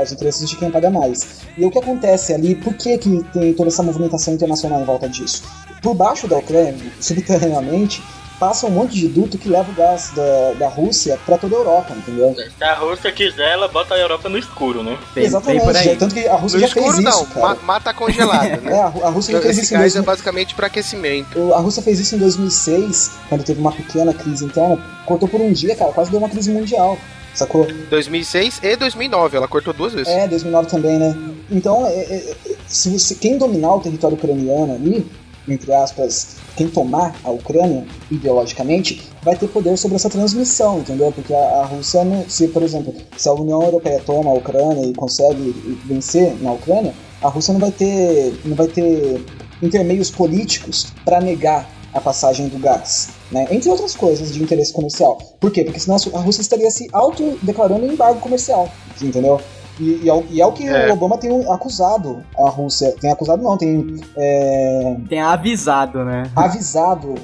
aos interesses de quem paga mais. E o que acontece ali, por que, que tem toda essa movimentação internacional em volta disso? Por baixo da Ucrânia, subterraneamente, passa um monte de duto que leva o gás da, da Rússia para toda a Europa, entendeu? Se a Rússia quiser, ela bota a Europa no escuro, né? Tem, Exatamente, tem por aí. já- tanto que a Rússia No já fez escuro isso, não, cara. ma- mata congelada, É, né? a, Ru- a Rússia já fez Esse isso em gás é 2000 basicamente para aquecimento. A Rússia fez isso em 2006, quando teve uma pequena crise interna. Cortou por um dia, cara, quase deu uma crise mundial. Sacou? 2006 e 2009, ela cortou duas vezes. É, 2009 também, né? Então, é, é, é, se você, quem dominar o território ucraniano ali, entre aspas, quem tomar a Ucrânia ideologicamente, vai ter poder sobre essa transmissão, entendeu? Porque a, a Rússia, se por exemplo, se a União Europeia toma a Ucrânia e consegue vencer na Ucrânia, a Rússia não vai ter, não vai ter intermeios políticos para negar a passagem do gás, né? entre outras coisas de interesse comercial. Por quê? Porque senão a Rússia estaria se autodeclarando em embargo comercial, entendeu? E, e é, o, e é o que É. o Obama tem acusado a Rússia. Tem acusado não, tem é, Tem avisado, né? avisado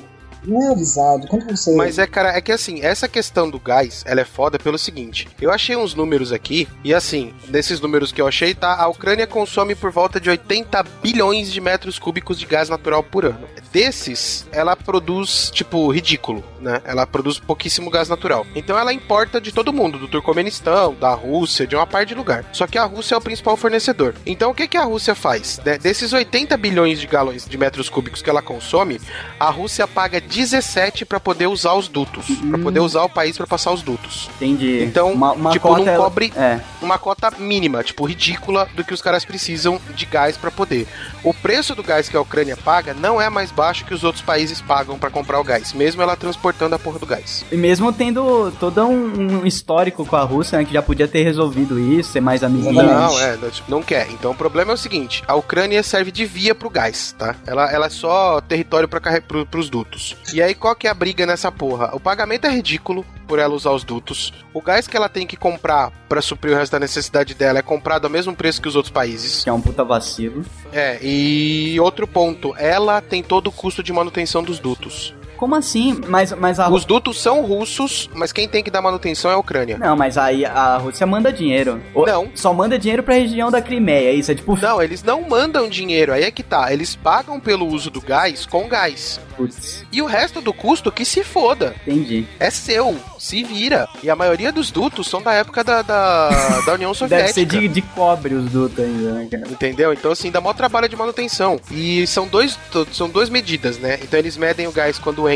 Avisado. Quando você. Mas é, cara, é que assim, essa questão do gás, ela é foda pelo seguinte. Eu achei uns números aqui, e assim, nesses números que eu achei, tá? A Ucrânia consome por volta de 80 bilhões de metros cúbicos de gás natural por ano. Desses, ela produz, tipo, ridículo, né? Ela produz pouquíssimo gás natural. Então ela importa de todo mundo, do Turcomenistão, da Rússia, de uma parte de lugar. Só que a Rússia é o principal fornecedor. Então o que, que a Rússia faz? De- desses 80 bilhões de galões de metros cúbicos que ela consome, a Rússia paga 17 para poder usar os dutos, Pra poder usar o país para passar os dutos. Entendi. Então, uma, uma tipo, cota não ela- cobre É. uma cota mínima, tipo, ridícula do que os caras precisam de gás para poder. O preço do gás que a Ucrânia paga não é mais baixo que os outros países pagam para comprar o gás, mesmo ela transportando a porra do gás. E mesmo tendo todo um, um histórico com a Rússia, né, que já podia ter resolvido isso, ser mais amiguinho. Não, é, não, tipo, não quer. Então o problema é o seguinte: a Ucrânia serve de via pro gás, tá? Ela, ela é só território para pro, pros dutos. E aí qual que é a briga nessa porra? O pagamento é ridículo por ela usar os dutos. O gás que ela tem que comprar para suprir o resto da necessidade dela é comprado ao mesmo preço que os outros países. Que é um puta vacilo. É, e outro ponto, ela tem todo o custo de manutenção dos dutos. Como assim? Mas, mas a Os dutos são russos, mas quem tem que dar manutenção é a Ucrânia. Não, mas aí a Rússia manda dinheiro. O- Não. Só manda dinheiro pra região da Crimeia. Isso é tipo. Não, eles não mandam dinheiro, aí é que tá. Eles pagam pelo uso do gás com gás. Putz, E o resto do custo que se foda. entendi. É seu, se vira. E a maioria dos dutos são da época da, da, da União Deve Soviética. ser de, de cobre os dutos ainda, né, cara? Entendeu? Então, assim, dá maior trabalho de manutenção. E são, dois, são duas medidas, né? Então, eles medem o gás quando entra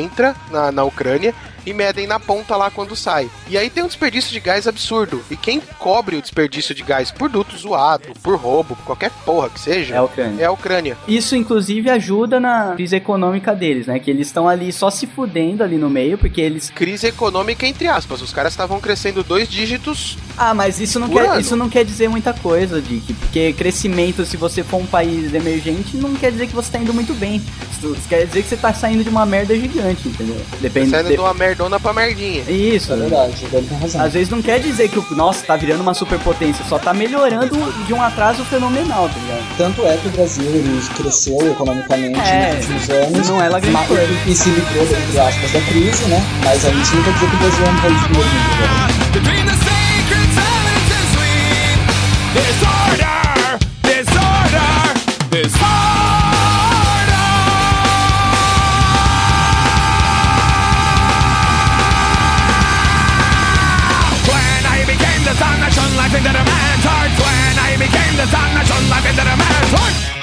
na, na Ucrânia e medem na ponta lá quando sai. E aí tem um desperdício de gás absurdo. E quem cobre o desperdício de gás por duto zoado, por roubo, por qualquer porra que seja, É a Ucrânia. é a Ucrânia. Isso, inclusive, ajuda na crise econômica deles, né? Que eles estão ali só se fudendo ali no meio, porque eles. Crise econômica, entre aspas. Os caras estavam crescendo dois dígitos. Ah, mas isso não, Por quer, ano. isso não quer dizer muita coisa, Dick. Porque crescimento, se você for um país emergente, não quer dizer que você tá indo muito bem. Isso quer dizer que você tá saindo de uma merda gigante, entendeu? Depende. Saindo de- de uma merdona pra merdinha. Isso. É verdade, razão. Às vezes não quer dizer que o nossa tá virando uma superpotência, só tá melhorando de um atraso fenomenal, tá ligado? Tanto é que o Brasil cresceu economicamente É, nos últimos anos. não é lá grande coisa. E, se livrou, entre aspas, da crise, né? Mas aí isso não quer dizer que o Brasil é um país do mundo. né? Disorder, disorder, disorder. Sun that shone life into the man's heart. When I became the sun that shone life into the man's heart.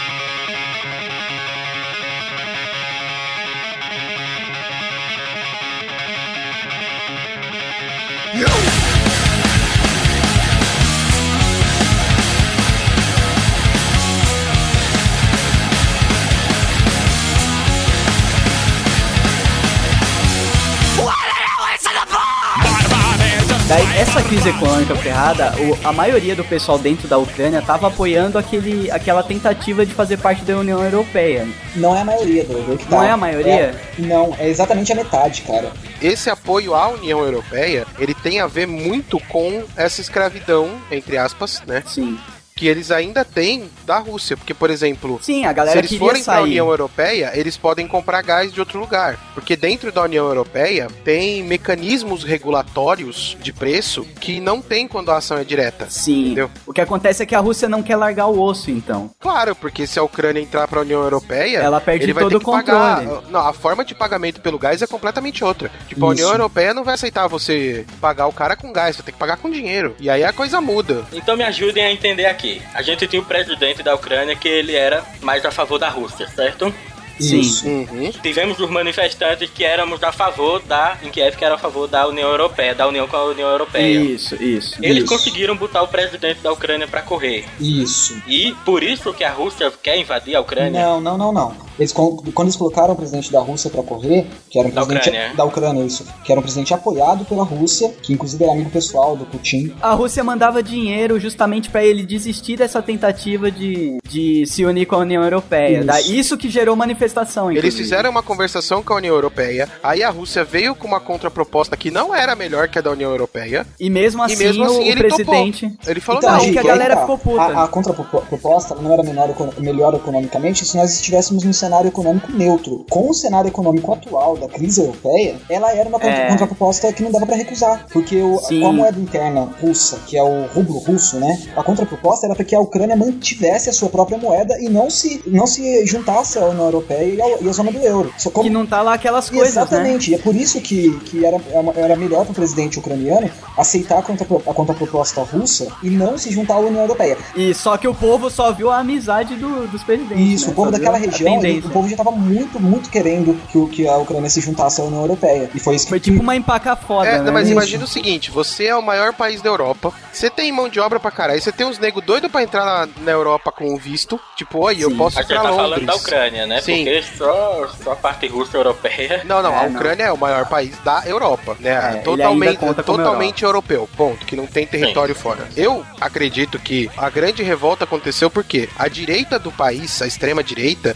Daí, essa crise econômica ferrada, o- a maioria do pessoal dentro da Ucrânia tava apoiando aquele, aquela tentativa de fazer parte da União Europeia. Não é a maioria, Douglas. que tá. Não é a maioria? É- não, é exatamente a metade, cara. Esse apoio à União Europeia, ele tem a ver muito com essa escravidão, entre aspas, né? Sim. Que eles ainda têm da Rússia. Porque, por exemplo, Sim, a se galera eles queria forem para a. União Europeia, eles podem comprar gás de outro lugar. Porque dentro da União Europeia tem mecanismos regulatórios de preço que não tem quando a ação é direta. Sim. Entendeu? O que acontece é que a Rússia não quer largar o osso, então. Claro, porque se a Ucrânia entrar para a União Europeia, Ela perde ele vai todo ter o que pagar. controle. Não, a forma de pagamento pelo gás é completamente outra. Tipo, a Isso. União Europeia não vai aceitar você pagar o cara com gás, você tem que pagar com dinheiro. E aí a coisa muda. Então me ajudem a entender aqui. A gente tinha o presidente da Ucrânia que ele era mais a favor da Rússia, certo? Sim. Isso. Uhum. Tivemos os manifestantes que éramos a favor da, em Kiev, que era a favor da União Europeia, da união com a União Europeia. Isso, isso. Eles Isso. conseguiram botar o presidente da Ucrânia pra correr. Isso. E por isso que a Rússia quer invadir a Ucrânia. Não, não, não, não. Eles, quando eles colocaram o presidente da Rússia pra correr, que era um Da presidente Ucrânia. da Ucrânia, isso, que era um presidente apoiado pela Rússia, que inclusive era amigo pessoal do Putin. A Rússia mandava dinheiro justamente pra ele desistir dessa tentativa de, de se unir com a União Europeia. Isso. Da- Isso que gerou manifestação, Eles inclusive. fizeram uma conversação com a União Europeia, aí a Rússia veio com uma contraproposta que não era melhor que a da União Europeia, E mesmo assim, e mesmo assim o, ele presidente... topou. Ele falou, Então, não, que a galera tá. ficou puta. A, a contraproposta não era menor, econo- melhor economicamente se nós estivéssemos num cenário econômico neutro. Com o cenário econômico atual da crise europeia, ela era uma contra- É. contraproposta que não dava pra recusar. Porque o, Sim. a moeda interna russa, que é o rublo russo, né? A contraproposta era para que a Ucrânia mantivesse a sua própria moeda e não se, não se juntasse à União Europeia e, ao- e à zona do euro. Só como- Que não tá lá aquelas coisas, né? Exatamente, e é por isso que, que era, era melhor para o presidente ucraniano aceitar a, contrapro- a contraproposta russa e não se juntar à União Europeia. E só que o povo só viu a amizade do- dos presidentes. Isso, né? o povo Só daquela a região, ele- o povo já estava muito, muito querendo que, o- que a Ucrânia se juntasse à União Europeia. E foi isso que Foi tipo uma empaca foda, É, né? mas Isso. imagina o seguinte, você é o maior país da Europa, você tem mão de obra pra caralho, você tem uns nego doido pra entrar na, na Europa com um visto, tipo, oi, eu posso A ir pra tá Londres. falando da Ucrânia, né? Sim. Porque só, só a parte russa europeia. Não, não, a É, não. Ucrânia é o maior país da Europa, né? É, ele ainda totalmente totalmente europeu, ponto, que não tem território fora. Eu acredito que a grande revolta aconteceu porque a direita do país, a extrema direita,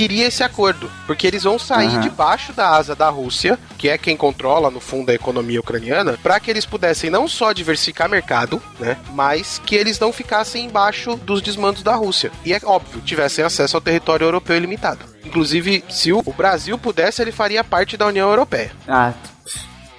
queria esse acordo, porque eles vão sair Aham. debaixo da asa da Rússia, que é quem controla no fundo a economia ucraniana, para que eles pudessem não só diversificar mercado, né, mas que eles não ficassem embaixo dos desmandos da Rússia. E é óbvio, tivessem acesso ao território europeu ilimitado. Inclusive, se o o Brasil pudesse, ele faria parte da União Europeia. Ah,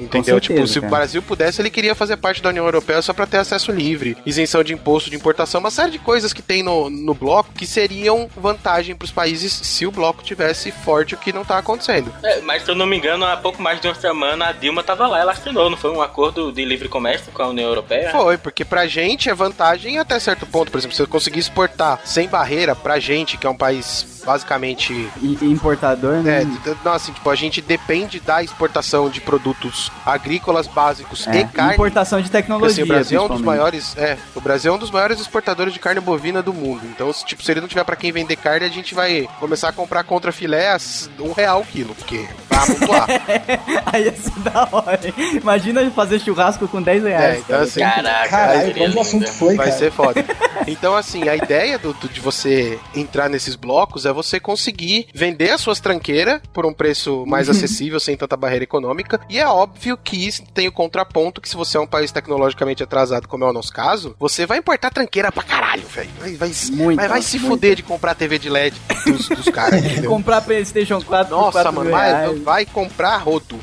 Entendeu? certeza, tipo, se o cara. Brasil pudesse, ele queria fazer parte da União Europeia só pra ter acesso livre, isenção de imposto de importação, uma série de coisas que tem no, no bloco que seriam vantagem pros países se o bloco tivesse forte, o que não tá acontecendo. É, mas se eu não me engano, há pouco mais de uma semana a Dilma tava lá, ela assinou, não foi um acordo de livre comércio com a União Europeia? Foi, porque pra gente é vantagem até certo ponto. Por exemplo, se eu conseguir exportar sem barreira pra gente, que é um país basicamente e- importador, né? É, não, assim, tipo, a gente depende da exportação de produtos agrícolas básicos É, e carne. Importação de tecnologia. assim, o Brasil é um dos maiores, é, o Brasil é um dos maiores exportadores de carne bovina do mundo. Então, se, tipo, se ele não tiver pra quem vender carne, a gente vai começar a comprar contra filé a um real o quilo, porque pra amontoar. Aí ia ser da hora. hein? Imagina fazer churrasco com 10 reais. é, então assim, Caraca, Caralho, o assunto foi, vai cara? ser foda. Então, assim, a ideia do, do- de você entrar nesses blocos é você conseguir vender as suas tranqueiras por um preço mais acessível, sem tanta barreira econômica. E é óbvio que isso tem o contraponto que se você é um país tecnologicamente atrasado, como é o nosso caso, você vai importar tranqueira pra caralho, velho. Vai, vai, Muita, vai, vai se muita. fuder de comprar TV de LED dos, dos caras? Comprar Playstation 4 por Nossa, 4 mano, vai, vai comprar rodo.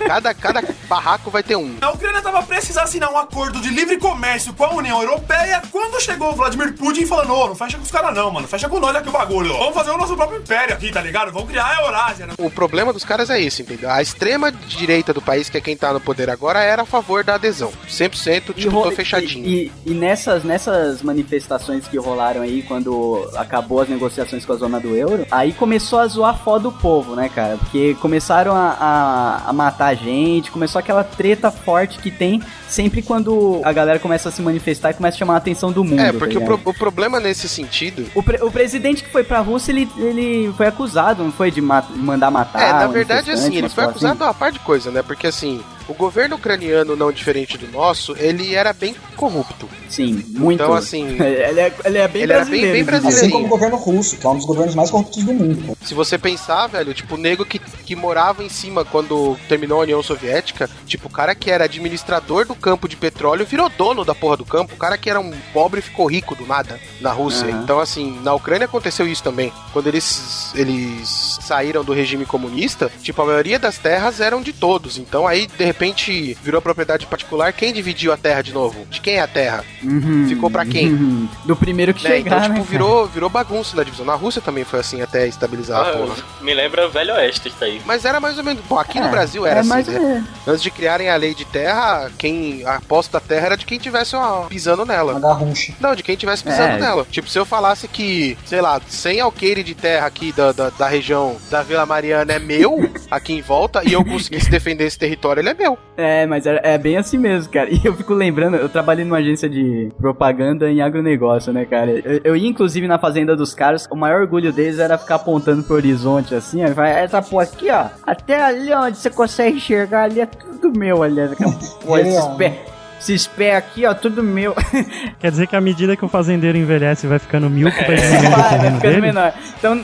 Cada, cada barraco vai ter um. A Ucrânia tava prestes a assinar um acordo de livre comércio com a União Europeia quando chegou o Vladimir Putin falando: Ô, não fecha com os caras não, mano. Fecha com nós aqui o bagulho. ó. Vamos fazer o nosso próprio império aqui, tá ligado? Vamos criar a Eurásia, né? O problema dos caras é isso, entendeu? A extrema direita do país, que é quem tá no poder agora, era a favor da adesão. 100%, tipo, ro- tô fechadinho. E, e- e nessas, nessas manifestações que rolaram aí, quando acabou as negociações com a zona do euro, aí começou a zoar foda o povo, né, cara? Porque começaram a, a, a matar gente, começou aquela treta forte que tem sempre quando a galera começa a se manifestar e começa a chamar a atenção do mundo. É, tá porque o, ligado? pro- o problema nesse sentido. O, pre- o presidente que foi pra Rússia, ele, ele foi acusado, não foi? De ma- de mandar matar. É, na verdade, assim, ele foi acusado de uma par de coisa, né? Porque, assim, o governo ucraniano, não diferente do nosso, ele era bem corrupto. Sim, muito. Então, assim, ele é, ele é bem ele era bem- brasileiro. bem inclusive. Assim como o governo russo, que é um dos governos mais corruptos do mundo. Se você pensar, velho, tipo, o nego que, que morava em cima quando terminou a União Soviética, tipo, o cara que era administrador do campo de petróleo virou dono da porra do campo. O cara que era um pobre ficou rico do nada na Rússia. Aham. Então, assim, na Ucrânia aconteceu isso também. Quando eles, eles saíram do regime comunista, tipo, a maioria das terras eram de todos. Então, aí, de repente, virou propriedade particular. Quem dividiu a terra de novo? De quem é a terra? Uhum, Ficou pra quem? uhum. Do primeiro que Né? chegar, Então, tipo, né, virou, virou bagunça na divisão. Na Rússia também foi assim até estabilizar a porra. Ah, me lembra Velho Oeste isso aí. Mas era mais ou menos. Bom, aqui no É, Brasil era é assim, mais né? menos. Antes de criarem a lei de terra, quem. A posse da terra era de quem tivesse ó, pisando nela. Uma garruncha. Não, de quem tivesse pisando É. nela. Tipo, se eu falasse que, sei lá, 100 alqueire de terra aqui da, da, da região da Vila Mariana é meu, aqui em volta, e eu conseguisse defender esse território, ele é meu. É, mas é, é bem assim mesmo, cara. E eu fico lembrando, eu trabalhei numa agência de propaganda em agronegócio, né, cara? Eu, eu ia, inclusive, na fazenda dos caras, o maior orgulho deles era ficar apontando pro horizonte, assim, ó. e Vai, essa porra aqui, ó. Até ali onde você consegue enxergar ali é tudo meu, ali. Aquela porra, esses, um- pé, esses pés aqui, ó, tudo meu. Quer dizer que à medida que o fazendeiro envelhece vai ficando milco, vai diminuindo o Vai, terreno ficando dele? menor. Então,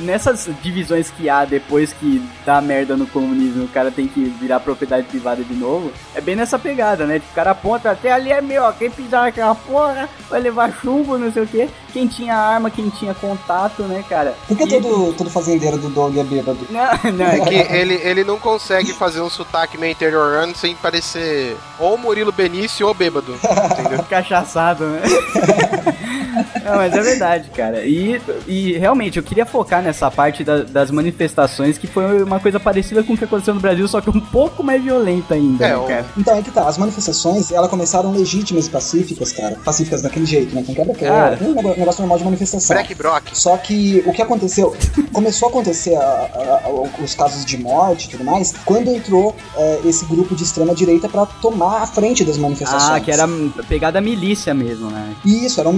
nessas divisões que há depois que dá merda no comunismo, o cara tem que virar propriedade privada de novo, é bem nessa pegada, né? Tipo, O cara aponta até ali é meu, ó, quem pisar naquela porra vai levar chumbo, não sei o quê. Quem tinha arma, quem tinha contato, né, cara? Por que E- todo, todo fazendeiro do Dog é bêbado? Não, não, É é que ele, ele não consegue fazer um sotaque meio interiorano sem parecer ou Murilo Benício ou bêbado. Entendeu? cachaçado, né? Não, mas é verdade, cara. E, e realmente, eu queria focar nessa parte da- das manifestações, que foi uma coisa parecida com o que aconteceu no Brasil, só que um pouco mais violenta ainda, É, né, cara? Então é que tá, as manifestações, elas começaram legítimas e pacíficas, cara. Pacíficas daquele jeito, né? Com quebra-quebra, Cara. um negócio normal de manifestação. Black Brock. Só que o que aconteceu, começou a acontecer a- a- a- os casos de morte e tudo mais, quando entrou é, esse grupo de extrema direita pra tomar a frente das manifestações. Ah, que era pegada milícia mesmo, né? Isso, eram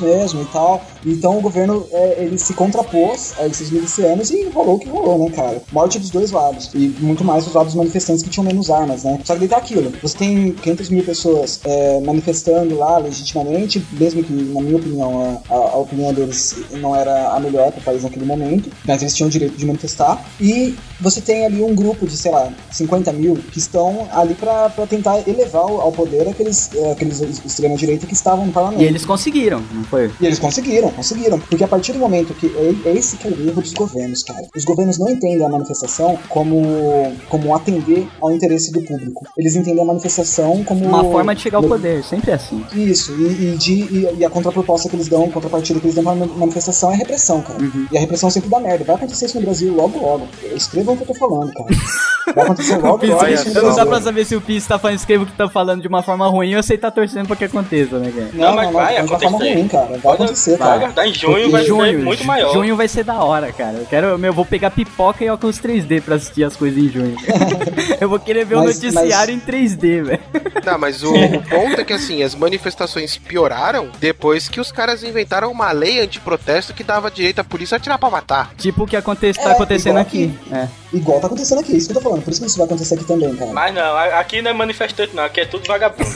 mesmo e tal. Então o governo é, ele se contrapôs a esses milicianos e rolou o que rolou, né, cara? Morte dos dois lados. E muito mais dos lados manifestantes que tinham menos armas, né? Só que daí tá aquilo. Você tem 500 mil pessoas é, manifestando lá legitimamente, mesmo que, na minha opinião, a, a- a opinião deles não era a melhor para o país naquele momento, mas eles tinham o direito de manifestar. E você tem ali um grupo de, sei lá, 50 mil que estão ali pra tentar elevar ao ao poder aqueles, é, aqueles extrema-direita que estavam no parlamento. E eles conseguiram, não foi? E eles conseguiram, conseguiram. Porque a partir do momento que. É, é esse que é o erro dos governos, cara. Os governos não entendem a manifestação como, como atender ao interesse do público. Eles entendem a manifestação como. Uma forma de chegar ao poder, sempre é assim. Isso, e, e de, e, e a contraproposta que eles dão, a contrapartida que eles dão pra ma- manifestação é repressão, cara. Uhum. E a repressão sempre dá merda. Vai acontecer isso no Brasil logo, logo. Escrevam o que eu tô falando, cara. Vai acontecer logo, no Não dá pra saber se o Pis tá falando, escreva o que tá falando de uma forma ruim ou se ele tá torcendo pra que aconteça, né, cara? Não, Não, mas não, vai não, de uma forma acontecer. ruim, cara. Vai Pode- acontecer, vai cara. aguardar. Em junho Porque vai junho, ser muito maior. Junho vai ser da hora, cara. Eu quero, meu, eu vou pegar pipoca e óculos 3D pra assistir as coisas em junho. eu vou querer ver o Mas- noticiário em 3D, velho. Não, mas o, o ponto é que assim, as manifestações pioraram depois que os caras inventaram uma lei antiprotesto que dava direito à polícia a tirar pra matar. Tipo o que aconte tá É, acontecendo igual aqui. É. Igual tá acontecendo aqui, isso que eu tô falando. Por isso que isso vai acontecer aqui também, cara. Mas não, aqui não é manifestante não, aqui é tudo vagabundo.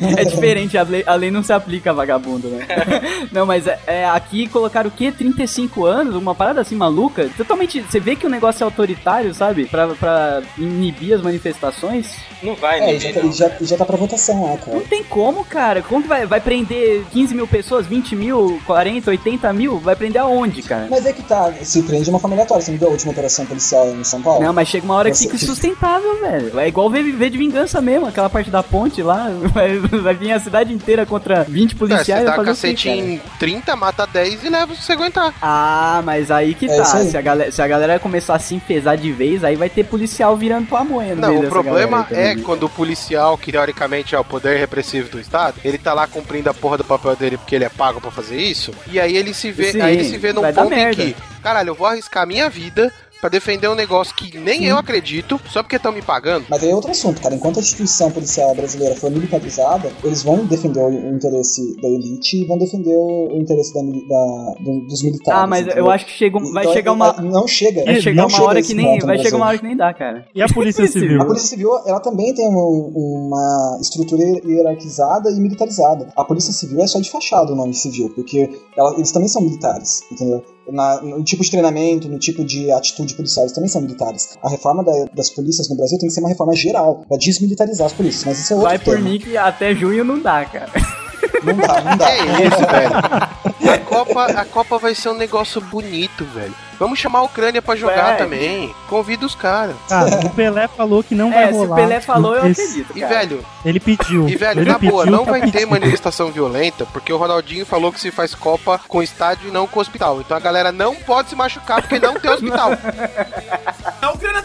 É diferente, a lei, a lei não se aplica a vagabundo, né? não, mas é, é, aqui colocaram o quê? 35 anos? Uma parada assim maluca? Totalmente. Você vê que o negócio é autoritário, sabe? Pra, pra inibir as manifestações. Não vai, É, e ninguém, já, tá- já, já tá pra votação lá, cara. Não tem como, cara. Como que vai, vai prender 15 mil pessoas, 20 mil, 40, 80 mil? Vai prender aonde, cara? Mas é que tá, se prende de uma forma aleatória. Você não viu a última operação policial em São Paulo? Não, mas chega uma hora que fica insustentável, velho. É igual ver, ver de vingança mesmo, aquela parte da ponte lá. Vai, vai vir a cidade inteira contra 20 É, policiais. você vai dá cacete cara? em 30, mata 10 e leva se você aguentar. Ah, mas aí que É tá. aí. Se a, galera, se a galera começar a se enfesar de vez, aí vai ter policial virando pamonha no Não, o problema é quando o policial, que teoricamente é o poder repressivo do Estado, ele tá lá cumprindo a porra do papel dele porque ele é pago pra fazer isso, e aí ele se vê, Sim, aí ele se vê num ponto em que, caralho, eu vou arriscar minha vida pra defender um negócio que nem eu acredito, só porque estão me pagando. Mas aí é outro assunto, cara. Enquanto a instituição policial brasileira for militarizada, eles vão defender o interesse da elite e vão defender o interesse da, da- do- dos militares. Ah, mas entendeu? eu acho que chega, vai Então, chegar uma. Não chega. Vai chegar não uma chega hora que nem. Vai chegar Brasil. uma hora que nem dá, cara. E a Polícia Civil? A Polícia Civil, ela também tem um- uma estrutura hierarquizada e militarizada. A Polícia Civil é só de fachada o nome civil, porque ela- eles também são militares, entendeu? Na- no tipo de treinamento, no tipo de atitude policial, eles também são militares. A reforma da- das polícias no Brasil tem que ser uma reforma geral, pra desmilitarizar as polícias, mas isso é outro Vai por mim que até junho não dá, cara. Não dá, não dá. Que isso, velho? A Copa, a Copa vai ser um negócio bonito, velho. Vamos chamar a Ucrânia pra jogar também. Convida os caras. Cara, o Pelé falou que não vai É, se o rolar. Pelé falou, eu acredito. E, cara. velho, Ele pediu. E, velho, ele na boa, não tá vai ter manifestação violenta, porque o Ronaldinho falou que se faz Copa com estádio e não com hospital. Então a galera não pode se machucar porque não tem hospital. A Ucrânia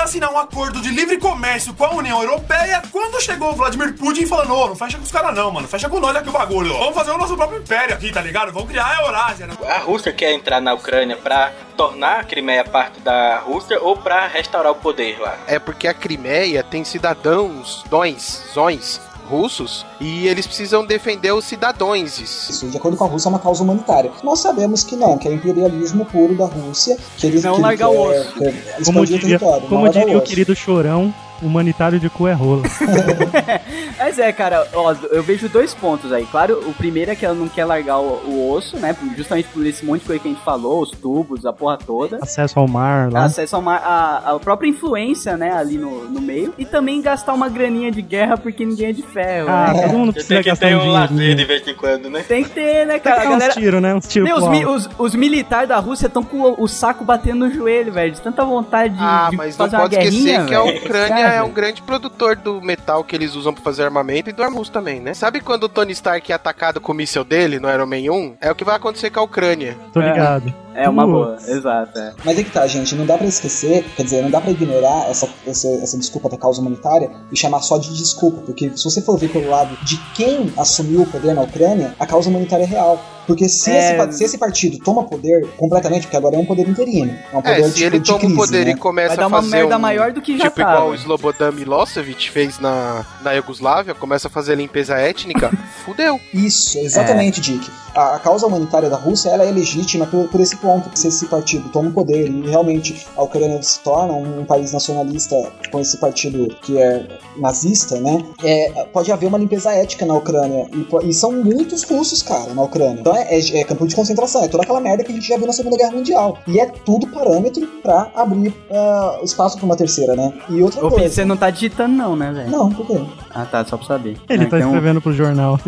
a assinar um acordo de livre comércio com a União Europeia quando chegou o Vladimir Putin falando: Ô, não fecha com os caras não, mano. Fecha com nós aqui o bagulho. Vamos fazer o nosso próprio império aqui, tá ligado? Vamos criar a Eurásia, né? A Rússia quer entrar na Ucrânia pra tornar a Crimeia parte da Rússia ou pra restaurar o poder lá? É porque a Crimeia tem cidadãos, dões, zões russos e eles precisam defender os cidadãos. Isso, de acordo com a Rússia, é uma causa humanitária. Nós sabemos que não, que é imperialismo puro da Rússia, que eles Não que ele largar o osso. quer Como o diria, como diria o querido Chorão, humanitário de cu é rola. Mas é, cara, ó, eu vejo dois pontos aí. Claro, o primeiro é que ela não quer largar o, o osso, né? Justamente por esse monte de coisa que a gente falou, os tubos, a porra toda. Acesso ao mar lá. Acesso ao mar, a, a própria influência, né, ali no, no meio. E também gastar uma graninha de guerra porque ninguém é de ferro. Ah, né? todo mundo precisa tem que gastar ter um um lazer de vez em quando, né? Tem que ter, né, Tem cara? que A dar galera... uns tiros, né? Uns tiros Meu, os, mi- os, os militares da Rússia estão com o, o saco batendo no joelho, velho. De tanta vontade de, Ah, de mas não fazer pode esquecer guerrinha, que a. Ucrânia é um grande produtor do metal que eles usam pra fazer armamento e do armus também, né? Sabe quando o Tony Stark é atacado com o míssil dele no Iron Man 1? É o que vai acontecer com a Ucrânia. Tô ligado. É uma Putz. boa, exato. É. Mas é que tá, gente, não dá pra esquecer, quer dizer, não dá pra ignorar essa, essa, essa desculpa da causa humanitária e chamar só de desculpa, porque se você for ver pelo lado de quem assumiu o poder na Ucrânia, a causa humanitária é real. Porque se, É. esse, se esse partido toma poder completamente, porque agora é um poder interino, é um poder É, se tipo, ele de toma o crise, poder né? e começa Vai dar a uma fazer merda um, maior do que já Tipo tava. igual o Slobodan Milosevic fez na, na Iugoslávia, começa a fazer limpeza étnica, fudeu. Isso, exatamente, Dick. A, a causa humanitária da Rússia ela é legítima por, por esse ponto. Se esse partido toma o poder e realmente a Ucrânia se torna um, país nacionalista com esse partido que é nazista, né? É, pode haver uma limpeza ética na Ucrânia. E, e são muitos russos, cara, na Ucrânia. Então é, é- é campo de concentração, é toda aquela merda que a gente já viu na Segunda Guerra Mundial. E é tudo parâmetro pra abrir ah, espaço pra uma terceira, né? E outra Ô, coisa. você não tá digitando não, né, velho? Não, por quê? Ah, tá, só pra saber. Ele Ah, tá então- escrevendo pro jornal.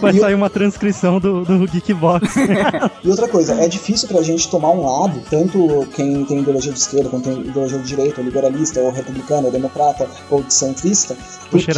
Vai sair uma transcrição do, do Geekbox. E outra coisa, é difícil pra gente tomar um lado, tanto quem tem ideologia de esquerda, quem tem ideologia de direita, ou liberalista, ou republicano, ou democrata, ou de centrista. O Porque,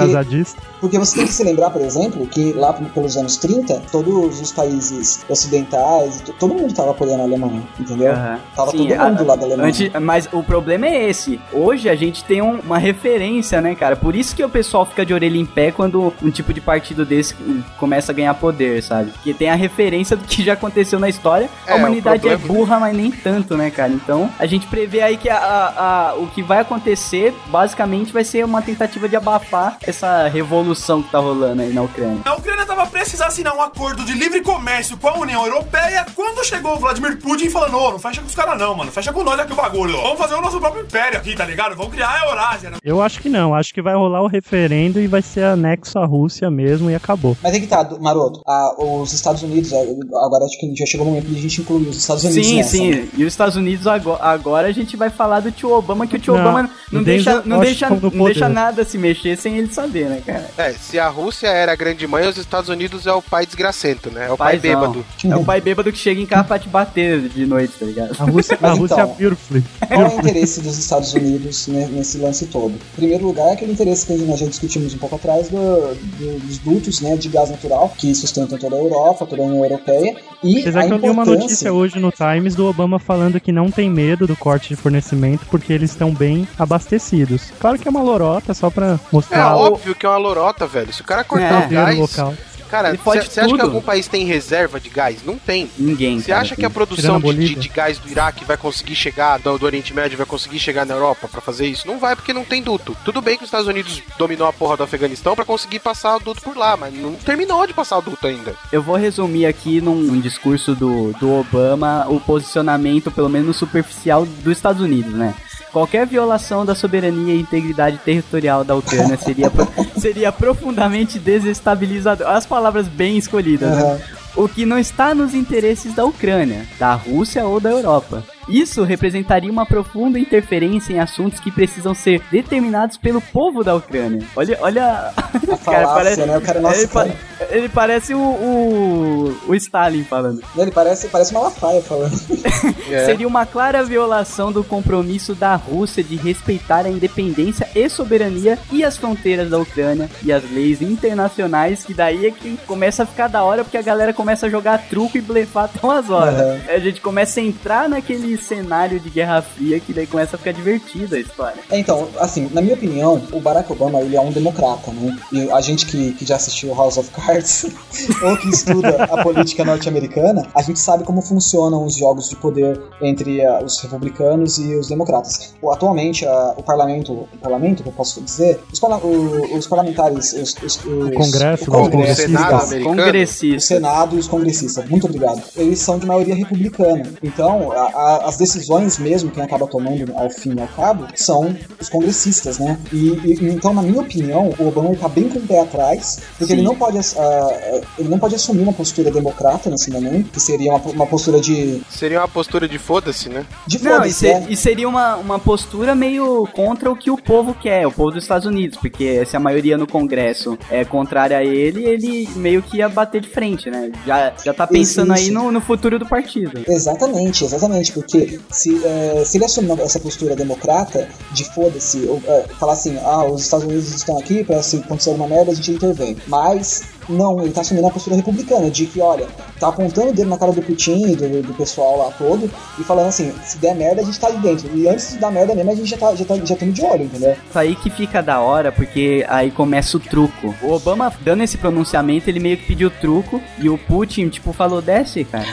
porque você tem que se lembrar, por exemplo, que lá pelos anos 30, todos os países ocidentais, to- todo mundo tava apoiando a Alemanha, entendeu? Aham. Tava Sim, todo a- mundo lá da Alemanha. Antes- mas o problema é esse. Hoje a gente tem um- uma referência, né, cara? Por isso que o pessoal fica de orelha em pé quando um tipo de partido desse começa a ganhar poder, sabe? Porque tem a referência do que já aconteceu na história. É, a humanidade é problema- burra, mas nem tanto, né, cara? Então a gente prevê aí que a- a- a- o que vai acontecer, basicamente, vai ser uma tentativa de abafar essa revolução que tá rolando aí na Ucrânia. A Ucrânia tava prestes a assinar um acordo de livre comércio com a União Europeia quando chegou o Vladimir Putin falando: Ô, não fecha com os caras não, mano. Fecha com nós aqui o bagulho. Vamos fazer o nosso próprio império aqui, tá ligado? Vamos criar a Eurásia. né? Eu acho que não. Acho que vai rolar o referendo e vai ser anexo à Rússia mesmo e acabou. Mas é que tá, Maroto, a- os Estados Unidos, agora acho que já chegou o momento de a gente incluir os Estados Unidos Sim, nessa. sim. E os Estados Unidos agora, agora a gente vai falar do tio Obama, que o tio Não, Obama não deixa, não deixa, não deixa nada se mexer sem ele saber, né, cara? É, se a Rússia era a grande mãe, os Estados Unidos é o pai desgracento, né? É o pai Paizão. bêbado. É o pai bêbado que chega em casa pra te bater de noite, tá ligado? A Rússia, a Mas Rússia então, é beautifully. Qual é o interesse dos Estados Unidos ne- nesse lance todo? Em primeiro lugar, é aquele interesse que nós já discutimos um pouco atrás do- do- dos dutos né, de gás natural que sustentam toda a Europa, toda a União Europeia. E Apesar a que eu li uma importância- notícia hoje no Times do Obama falando que não tem medo do corte de fornecimento porque eles estão bem abastecidos. Claro que é uma lorota só pra É mostrar o óbvio que é uma lorota, velho. Se o cara cortar É. o gás. local. Cara, você acha que algum país tem reserva de gás? Não tem. Ninguém. Você acha que a produção de, de, de gás do Iraque vai conseguir chegar, do, do Oriente Médio vai conseguir chegar na Europa pra fazer isso? Não vai, porque não tem duto. Tudo bem que os Estados Unidos dominou a porra do Afeganistão pra conseguir passar o duto por lá, mas não terminou de passar o duto ainda. Eu vou resumir aqui num, num discurso do, do Obama o posicionamento, pelo menos superficial, dos Estados Unidos, né? Qualquer violação da soberania e integridade territorial da Ucrânia seria, seria profundamente desestabilizador. As palavras bem escolhidas, né? Aham. o que não está nos interesses da Ucrânia, da Rússia ou da Europa. Isso representaria uma profunda interferência em assuntos que precisam ser determinados pelo povo da Ucrânia. Olha, olha. A falácia, né? O cara, nossa, ele, pa- cara, ele parece o, o, o Stalin falando. ele parece, parece Malafaia falando. É. Seria uma clara violação do compromisso da Rússia de respeitar a independência e soberania e as fronteiras da Ucrânia e as leis internacionais, que daí é que começa a ficar da hora porque a galera começa a jogar truco e blefar até umas horas. Aham. A gente começa a entrar naquele cenário de Guerra Fria que daí começa a ficar divertida a história. É, então, assim, na minha opinião, o Barack Obama, ele é um democrata, né? E a gente que, que já assistiu House of Cards, ou que estuda a política norte-americana, a gente sabe como funcionam os jogos de poder entre ah, os republicanos e os democratas. O- atualmente, ah, o parlamento, o parlamento, que eu posso dizer, os, parla- o- os parlamentares, os, os- os- Congresso, o o Congresso, Senado obrigado. americano. O. Senado e os congressistas, muito obrigado. Eles são de maioria republicana. Então, a, a- a- as decisões mesmo, quem acaba tomando ao fim e ao cabo, são os congressistas, né? E, e- então, na minha opinião, o Obama está bem com o pé atrás, porque ele não, pode, ah, ele não pode assumir uma postura democrata nesse momento, que seria uma, uma postura de, Seria uma postura de foda-se, né? de Não, e, foda-se, se- né? e seria uma, uma postura meio contra o que o povo quer, o povo dos Estados Unidos, porque se a maioria no Congresso é contrária a ele, ele meio que ia bater de frente, né? Já, já tá pensando Isso, aí isso. no, no futuro do partido. Exatamente, exatamente, porque se, eh, se ele assumir essa postura democrata, de foda-se, eh, falar assim, ah, os Estados Unidos estão aqui pra se acontecer alguma merda, a gente intervém. Mas, não, ele tá assumindo a postura republicana, de que, olha, tá apontando o dedo na cara do Putin e do, do pessoal lá todo, e falando assim, se der merda, a gente tá ali dentro. E antes de dar merda mesmo, a gente já tá, já tá, já estamos de olho, entendeu? Isso aí que fica da hora, porque aí começa o truco. O Obama, dando esse pronunciamento, ele meio que pediu truco, e o Putin, tipo, falou, desce, cara.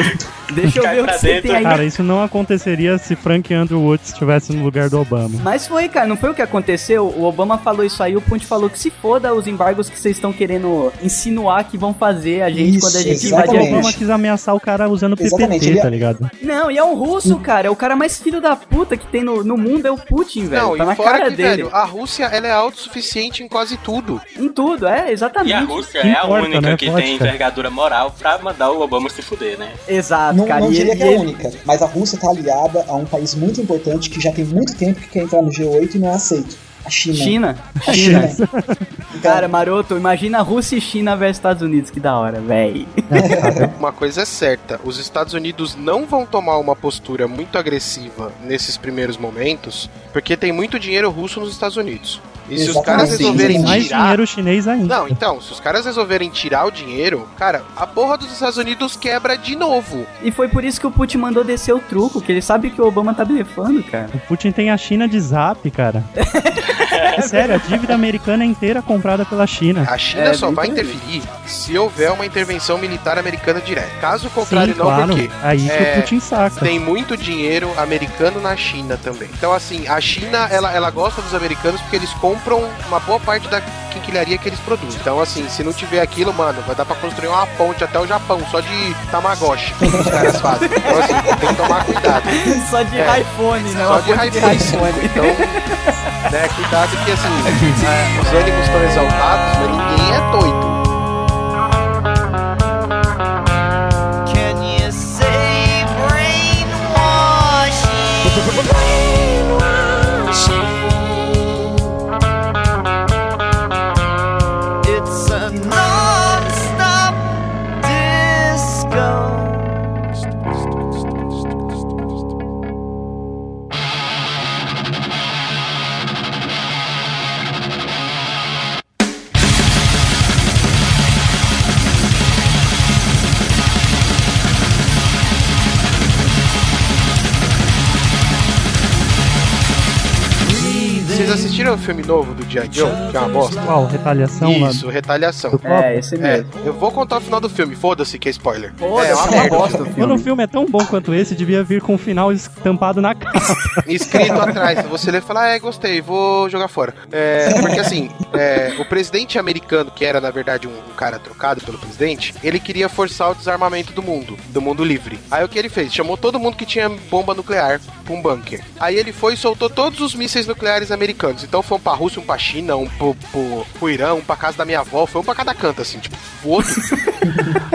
Deixa eu ver o que você tem aí. Cara, isso não aconteceria se Frank Andrew Woods estivesse no lugar do Obama. Mas foi, cara, não foi o que aconteceu? O Obama falou isso aí, o Putin falou que se foda os embargos que vocês estão querendo insinuar que vão fazer a gente Isso, quando a gente O invadir a exatamente. Obama quis ameaçar o cara usando Exatamente, PPT, ele é- tá ligado? Não, e é um russo, cara. É o cara mais filho da puta que tem no, no mundo, é o Putin, velho. Não, tá na fora cara que, dele. velho, a Rússia, ela é autossuficiente em quase tudo. Em tudo, é, exatamente. E a Rússia Que é a única né? que Pode, tem cara. envergadura moral pra mandar o Obama se fuder, né? Exato, Não, cara. não e diria ele- que é a ele- única, mas a Rússia tá aliada a um país muito importante que já tem muito tempo que quer entrar no G8 e não é aceito. A China. China. A China. China. Então, Cara, maroto, imagina Rússia e China versus Estados Unidos, que da hora, véi. Uma coisa é certa, os Estados Unidos não vão tomar uma postura muito agressiva nesses primeiros momentos, porque tem muito dinheiro russo nos Estados Unidos. E se os caras resolverem sim. Mais tirar. dinheiro chinês ainda. Não, então, se os caras resolverem tirar o dinheiro, cara, a porra dos Estados Unidos quebra de novo. E foi por isso que o Putin mandou descer o truco, que ele sabe que o Obama tá blefando, cara. O Putin tem a China de zap, cara. É sério, a dívida americana é inteira comprada pela China. A China É, só vai aí. interferir se houver uma intervenção militar americana direta. Caso contrário, Sim, não, claro. porque Aí que É, o Putin saca. tem muito dinheiro americano na China também. Então, assim, a China, ela, ela gosta dos americanos porque eles compram uma boa parte da quinquilharia que eles produzem. Então, assim, se não tiver aquilo, mano, vai dar pra construir uma ponte até o Japão, só de Tamagotchi, que os caras fazem. Então, assim, tem que tomar cuidado. Só de É. iPhone, né? Só de ponte iPhone. Então, né, cuidado que, assim, é, os ânimos estão exaltados, mas ninguém é doido. Assistiram o filme novo do G.I. Joe, que é uma bosta? Qual? Retaliação Isso, retaliação. do Copa? É, esse É, mesmo. eu vou contar o final do filme, foda-se que é spoiler. Foda-se, é uma é uma merda. bosta o Quando filme. o filme é tão bom quanto esse, devia vir com o final estampado na capa. Escrito atrás, você lê e fala, ah, é, gostei, vou jogar fora. É, porque assim, é, o presidente americano, que era na verdade um, um cara trocado pelo presidente, ele queria forçar o desarmamento do mundo, do mundo livre. Aí o que ele fez? Chamou todo mundo que tinha bomba nuclear pra um bunker. Aí ele foi e soltou todos os mísseis nucleares americanos. Então foi um pra Rússia, um pra China, um pro, pro, pro Irã, um pra casa da minha avó, foi um pra cada canto, assim, tipo, voou tudo.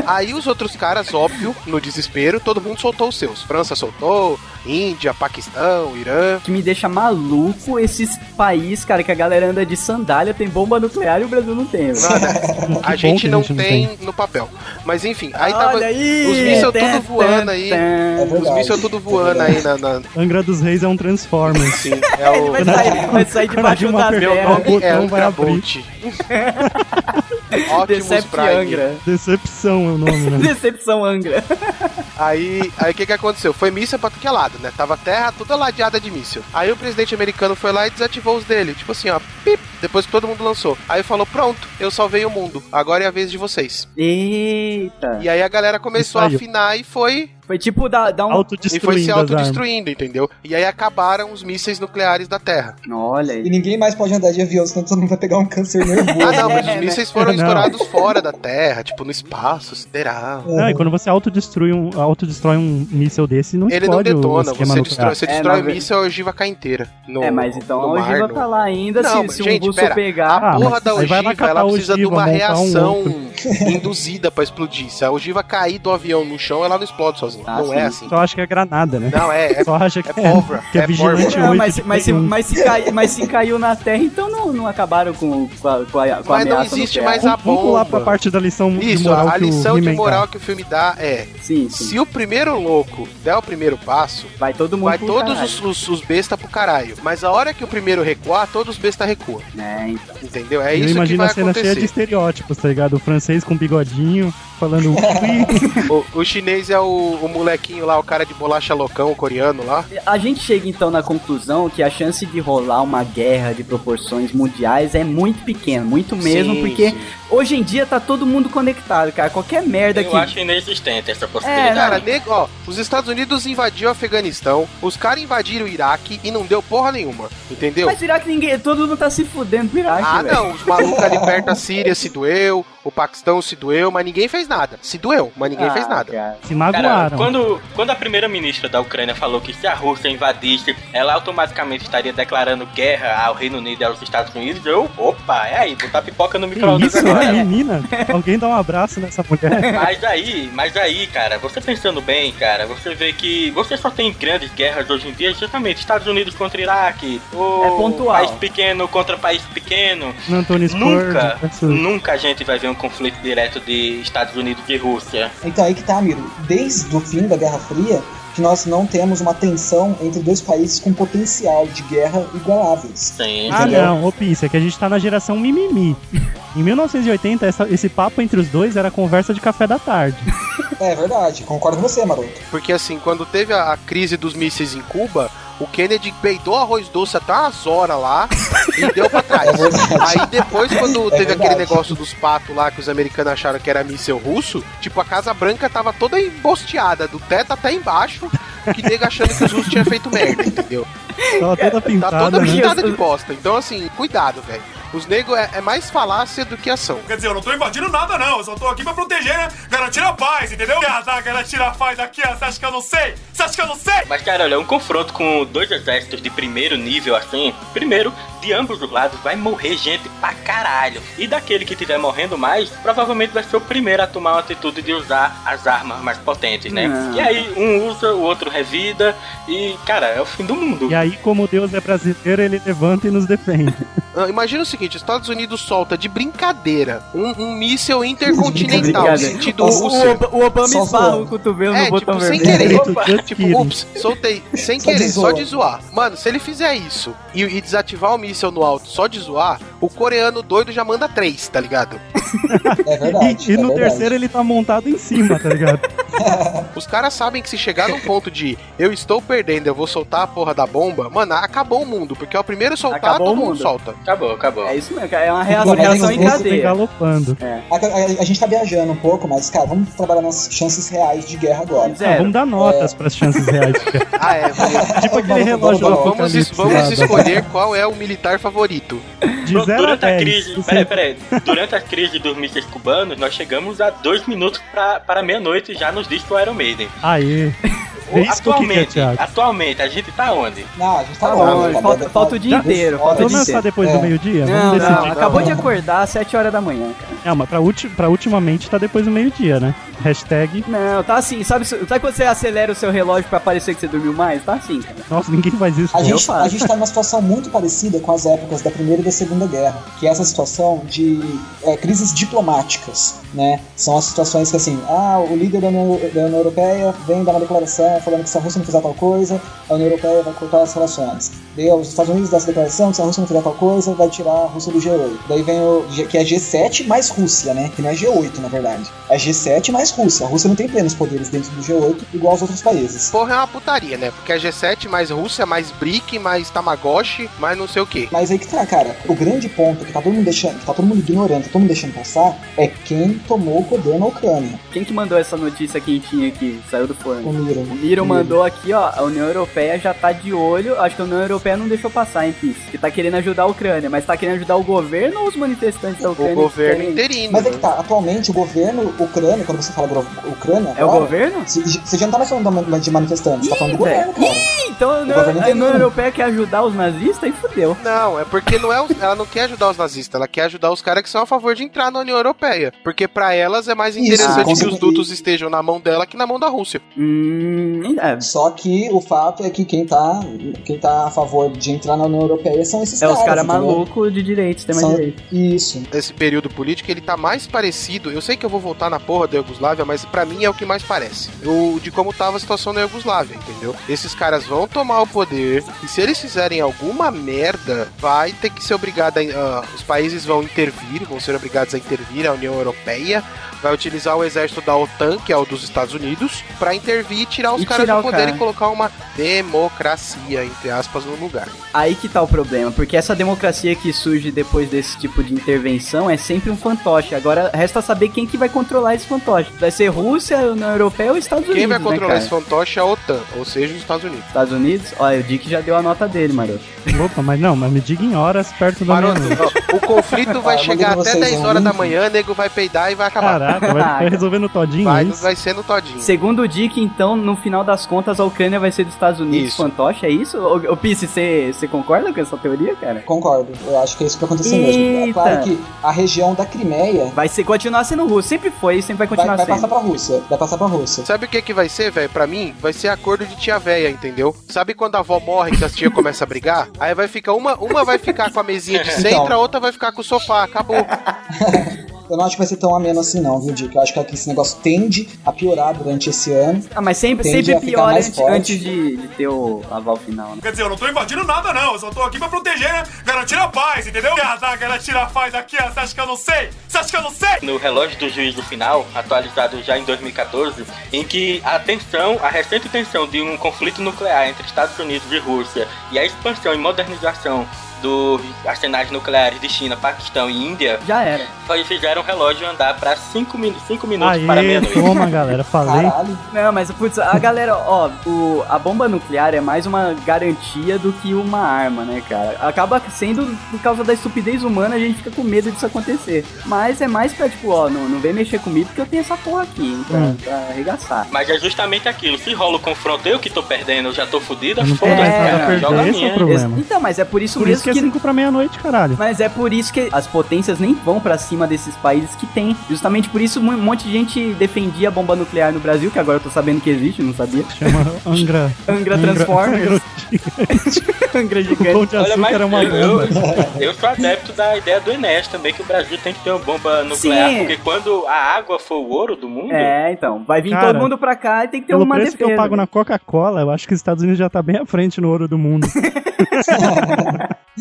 Aí os outros caras, óbvio, no desespero, todo mundo soltou os seus. França soltou, Índia, Paquistão, Irã. O que me deixa maluco esses países, cara, que a galera anda de sandália, tem bomba nuclear e o Brasil não tem. Nada. A gente que a não gente não tem no papel. Mas enfim, aí tava. Olha aí! os mísseis tudo voando aí. É Os mísseis tudo voando aí na. na- Angra dos Reis é um Transformers. Sim, é o. Vai sair, vai sair debaixo uma da Meu terra. o nome é Angra abrir. Bolt. Prime. Angra. Decepção é o nome, né? Decepção Angra. Aí, aí o que que aconteceu? Foi míssil pra que é lado, né? Tava a terra toda ladeada de míssil. Aí o presidente americano foi lá e desativou os dele. Tipo assim, ó, pip, depois que todo mundo lançou. Aí falou, pronto, eu salvei o mundo. Agora é a vez de vocês. Eita. E aí a galera começou a afinar e foi Foi tipo dar, dar um. E foi se autodestruindo, entendeu? E aí acabaram os mísseis nucleares da Terra. Olha E aí. ninguém mais pode andar de avião, senão todo mundo vai pegar um câncer nervoso. Ah, não, mas né? os mísseis foram Não. estourados fora da Terra, tipo no espaço, sideral. Não, e quando você autodestrói um, autodestrói um míssel desse, não Ele não detona, você nuclear. destrói, você É, destrói o ve- míssil, a ogiva cai inteira. No, É, mas então no a ogiva no- tá lá ainda. Não, se mas, se gente, um russo pera. pegar. A Ah, porra da ogiva, ela precisa de ogiva, uma montar um reação outro. induzida pra explodir. Se a ogiva cair do avião no chão, ela não explode sozinha. Ah, não sim. é assim. Só acha que é granada, né? Não, é, é Só acha que é pólvora, que é, é vigilante. Não, 8 mas, de mas, se, Play 1. mas, se cai, mas se caiu na Terra, então não, não acabaram com, com a, com a, com a Mas não existe mais a Vamos pular bomba. pra parte da lição de Isso, moral a lição de moral que o filme dá é: Sim, sim. se o primeiro louco der o primeiro passo, Vai todo mundo vai todos os, os, os besta pro caralho. Mas a hora que o primeiro recuar, todos os besta recuam. É, então. Entendeu? É Eu isso que imagino vai a cena cheia de acontecer. estereótipos, tá ligado? O francês com bigodinho, falando. O, o chinês é o, o molequinho lá, o cara de bolacha loucão, o coreano lá. A gente chega então na conclusão que a chance de rolar uma guerra de proporções mundiais é muito pequena, muito mesmo, Sim, porque sim. Hoje em dia tá todo mundo conectado, cara. Qualquer merda Eu que. acho inexistente essa É, possibilidade. Cara, nego, ó, os Estados Unidos invadiram o Afeganistão, os caras invadiram o Iraque e não deu porra nenhuma, entendeu? Mas será que ninguém. Todo mundo tá se fudendo pro Iraque, Ah, velho. não, os malucos ali perto da Síria se doeu, o Paquistão se doeu, mas ninguém fez nada. Se doeu, mas ninguém Ah, fez nada. cara. Se Cara, magoaram. quando, quando a primeira-ministra da Ucrânia falou que se a Rússia invadisse, ela automaticamente estaria declarando guerra ao Reino Unido e aos Estados Unidos, eu, opa, é aí, botar pipoca no micro-ondas né, menina? Alguém dá um abraço nessa mulher. Mas aí, mas aí, cara, você pensando bem, cara, você vê que você só tem grandes guerras hoje em dia, justamente Estados Unidos contra Iraque, ou É pontual. país pequeno contra país pequeno. No Antônio Nunca, Sport. nunca a gente vai ver um conflito direto de Estados Unidos e Rússia. Então aí que tá, amigo. Desde o fim da Guerra Fria, que nós não temos uma tensão entre dois países com potencial de guerra igualáveis. Sim. Ah, Entendeu? não, ô é que a gente tá na geração mimimi. Em 1980, essa- esse papo entre os dois era conversa de café da tarde. É verdade, concordo com você, Maroto. Porque assim, quando teve a, a crise dos mísseis em Cuba, o Kennedy peidou arroz doce até umas horas lá e deu pra trás. É. Aí depois, quando É teve verdade. aquele negócio dos patos lá que os americanos acharam que era míssel russo, tipo, a Casa Branca tava toda embosteada, do teto até embaixo, que nego achando que os russos tinham feito merda, entendeu? Tava toda Tá pintada, toda né? pintada de bosta. Então, assim, cuidado, velho. Os negros é, é mais falácia do que ação. Quer dizer, eu não tô invadindo nada, não. Eu só tô aqui pra proteger, né? Garantir a paz, entendeu? Ah, tá, garantir a paz aqui, ó. Você acha que eu não sei? Você acha que eu não sei? Mas, cara, olha, um confronto com dois exércitos de primeiro nível assim, primeiro, de ambos os lados vai morrer gente pra caralho. E daquele que tiver morrendo mais, provavelmente vai ser o primeiro a tomar uma atitude de usar as armas mais potentes, né? Não. E aí, um usa, o outro revida, e, cara, é o fim do mundo. E aí, como Deus é brasileiro, ele levanta e nos defende. Ah, Imagina o seguinte, os Estados Unidos solta de brincadeira um, um míssel intercontinental sentido O, Rússia. o, o Obama esbarra o cotovelo É, no botão tipo, sem vermelho. querer. Tipo, ups, soltei sem Só de querer, só de zoar. Mano, se ele fizer isso e, e desativar o míssel no alto só de zoar, o coreano doido já manda três, tá ligado? É verdade. E, e é no verdade. terceiro ele tá montado em cima, tá ligado? Os caras sabem que se chegar num ponto de eu estou perdendo, eu vou soltar a porra da bomba, mano, acabou o mundo, porque é o primeiro soltar, Acabou todo o mundo mundo. solta. Acabou, acabou. É isso mesmo. É uma reação, Mas reação em cadeia. galopando. A, a- a gente tá viajando um pouco, mas, cara, vamos trabalhar nas chances reais de guerra agora. Ah, vamos dar notas pras chances reais. de guerra. Ah, é, vamos, tipo aquele Vamos, relógio vamos, vamos, es- vamos escolher qual é o militar favorito. De Du- 0 a durante a 10. crise, peraí, peraí, durante a crise dos mísseis cubanos, nós chegamos a dois minutos pra, para meia-noite já nos discos do Iron Maiden. Aê. É isso que eu queria, atualmente, Thiago. atualmente, a gente tá onde? Não, a gente tá Tá longe, longe, tá falta, falta o dia tá- inteiro. Falta Vamos lançar depois É. do meio-dia? Não, Vamos decidir. não, acabou de acordar às 7 horas da manhã, cara. Não, mas pra, ulti, pra ultimamente tá depois do meio-dia, né? Hashtag. Não, tá assim, sabe, sabe quando você acelera o seu relógio pra parecer que você dormiu mais? Tá assim, cara. Nossa, ninguém faz isso. A gente, a gente tá numa situação muito parecida com as épocas da Primeira e da Segunda Guerra, que é essa situação de é, crises diplomáticas, né? São as situações que, assim, ah, o líder da União, da União Europeia vem dar uma declaração falando que se a Rússia não fizer tal coisa, a União Europeia vai cortar as relações. Daí os Estados Unidos dão essa declaração que se a Rússia não fizer tal coisa, vai tirar a Rússia do G8. Daí vem o que é G7 mais Rússia, né? Que não é G8, na verdade. É G7 mais Rússia. A Rússia não tem plenos poderes dentro do G8, igual aos outros países. Porra, é uma putaria, né? Porque é G7 mais Rússia, mais BRIC, mais Tamagotchi, mais não sei o quê. Mas aí que tá, cara. O grande ponto que tá todo mundo deixando, que tá todo mundo ignorando, que tá todo mundo deixando passar, é quem tomou o poder na Ucrânia. Quem que mandou essa notícia quentinha aqui? Saiu do O forno. Miro. O Miro mandou aqui, ó, a União Europeia já tá de olho, acho que a União Europeia não deixou passar, hein, Pis? Que tá querendo ajudar a Ucrânia, mas tá querendo ajudar o governo ou os manifestantes da Ucrânia? O governo que querem- interino. Mas é que tá, atualmente o governo ucrânia, quando você fala Ucrânia, É o governo? Você já não tá mais falando de manifestantes, tá falando do Ih, governo, cara. Então a União, a. Europeia quer ajudar os nazistas e fudeu. Não, é porque não é os- ela não quer ajudar os nazistas, ela quer ajudar os caras que são a favor de entrar na União Europeia. Porque pra elas é mais Isso, interessante que consegue- os dutos estejam na mão dela que na mão da Rússia. Hum, é, Só que o fato é que quem tá, quem tá a favor de entrar na União Europeia são esses é caras. os caras malucos de direito, extrema São- direita. Isso. Esse período político, ele tá mais parecido. Eu sei que eu vou voltar na porra da Iugoslávia, mas pra mim é o que mais parece. O, de como tava a situação na Iugoslávia, entendeu? Esses caras vão tomar o poder e se eles fizerem alguma merda, vai ter que ser obrigado a. ah, os países vão intervir, vão ser obrigados a intervir, a União Europeia vai utilizar o exército da OTAN, que é o dos Estados Unidos, pra intervir e tirar os E caras tirar do poder cara. e colocar uma democracia, entre aspas, no lugar. Aí que tá o problema, porque essa democracia que surge depois desse tipo de intervenção é sempre um fantoche. Agora resta saber quem que vai controlar esse fantoche. Vai ser Rússia, União Europeia ou Estados Unidos, Quem vai né, controlar cara? esse fantoche é a OTAN, ou seja, os Estados Unidos. Estados Unidos? Olha, o Dick já deu a nota dele, maroto. Opa, mas não, mas me diga em horas perto da Maroto, o conflito vai Ah, chegar até vocês 10 um horas da manhã, nego vai peidar e vai acabar. Caraca, vai, vai resolver no todinho vai, isso? vai ser no todinho. Segundo o Dick, então, no final das contas, a Ucrânia vai ser dos Estados Unidos Isso. fantoche, é isso? Ô, ô Pisse, você concorda com essa teoria, cara? Concordo. Eu acho que é isso que vai acontecer mesmo. É Eita. claro que a região da Crimeia Vai ser, continuar sendo russo, sempre foi e sempre vai vai, continuar vai sendo. passar pra Rússia. Vai passar pra Rússia. Sabe o que que vai ser, velho? Pra mim, vai ser acordo de tia véia, entendeu? Sabe quando a avó morre que as tia começam a brigar? Aí vai ficar uma, uma vai ficar com a mesinha de centro, Então. a outra vai ficar com o sofá, acabou. Eu não acho que vai ser tão ameno assim, não, viu, Dick? Eu acho que esse negócio tende a piorar durante esse ano. Ah, mas sempre, sempre a ficar pior mais antes, forte. antes de, de ter o aval final, né? Quer dizer, eu não tô invadindo nada, não. Eu só tô aqui pra proteger, né? Garantir a paz, entendeu? Ah, tá, garantir a paz aqui, ó. Você acha que eu não sei? Você acha que eu não sei? no relógio do juízo final, atualizado já em 2014, em que a tensão, a recente tensão de um conflito nuclear entre Estados Unidos e Rússia e a expansão e modernização dos arsenais nucleares de China, Paquistão e Índia Já era. foi- fizeram o relógio andar para 5 min cinco minutos para Aê, meia-noite. toma, galera, falei. Caralho. Não, mas putz, a galera, ó, o, a bomba nuclear é mais uma garantia do que uma arma, né, cara? Acaba sendo por causa da estupidez humana, a gente fica com medo disso acontecer. Mas é mais pra, tipo, ó, não, não vem mexer comigo porque eu tenho essa porra aqui, hein, pra, Hum. pra arregaçar. Mas é justamente aquilo, se rola o confronto, eu que tô perdendo, eu já tô fudida, foda-se, a cara, joga a esse é o minha. problema. Então, mas é por isso Por mesmo isso é que 5 pra meia-noite, caralho. Mas é por isso que as potências nem vão pra cima desses países que tem. Justamente por isso um monte de gente defendia a bomba nuclear no Brasil, que agora eu tô sabendo que existe, não sabia. Chama Angra. Angra Transformers. Angra gigante. Olha, mas era uma eu, bomba. eu, eu sou adepto da ideia do Enes também, que o Brasil tem que ter uma bomba nuclear, Sim. porque quando a água for o ouro do mundo, É, então. Vai vir Cara, todo mundo pra cá e tem que ter Pelo uma preço defesa. que eu pago na Coca-Cola, eu acho que os Estados Unidos já tá bem à frente no ouro do mundo.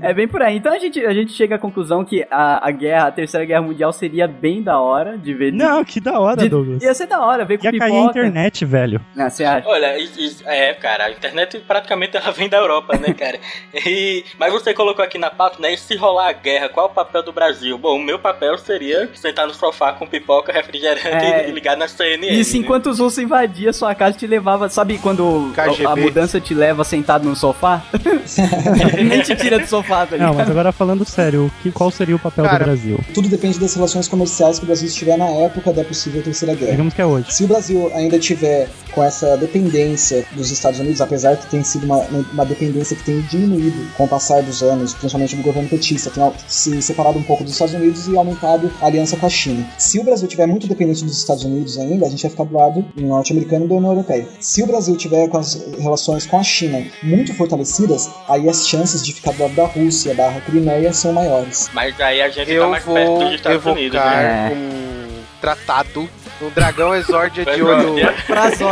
É bem por aí. Então a gente, a gente chega à conclusão que a, a guerra, a terceira guerra mundial seria bem da hora de ver. Não, que da hora, de, Douglas. Ia ser da hora ver com Ia pipoca. cair a internet, velho. Ah, você acha? Olha, isso- isso- é, cara, a internet praticamente ela vem da Europa, né, cara? E, mas você colocou aqui na pauta, né? E se rolar a guerra, qual é o papel do Brasil? Bom, o meu papel seria sentar no sofá com pipoca, refrigerante É. e ligar na CNN. Isso né? enquanto os russos invadiam a sua casa e te levava. Sabe quando a, KGB. a mudança te leva sentado no sofá? Nem te tira do sofá, tá Não, mas agora falando sério, que, qual seria o papel Cara, do Brasil? Tudo depende das relações comerciais que o Brasil estiver na época da possível terceira guerra. Digamos que é hoje. Se o Brasil ainda tiver com essa dependência dos Estados Unidos, apesar de ter sido uma, uma dependência que tem diminuído com o passar dos anos, principalmente no governo petista, tem se separado um pouco dos Estados Unidos e aumentado a aliança com a China. Se o Brasil tiver muito dependente dos Estados Unidos ainda, a gente vai ficar do lado norte-americano e da União Europeia. Se o Brasil tiver com as relações com a China muito fortalecidas, aí as chances de lado da Rússia, barra Crimeia, são maiores. Mas aí a gente tá Eu mais perto vou dos Estados Unidos, evocar né? né? um tratado, um dragão exórdia de olho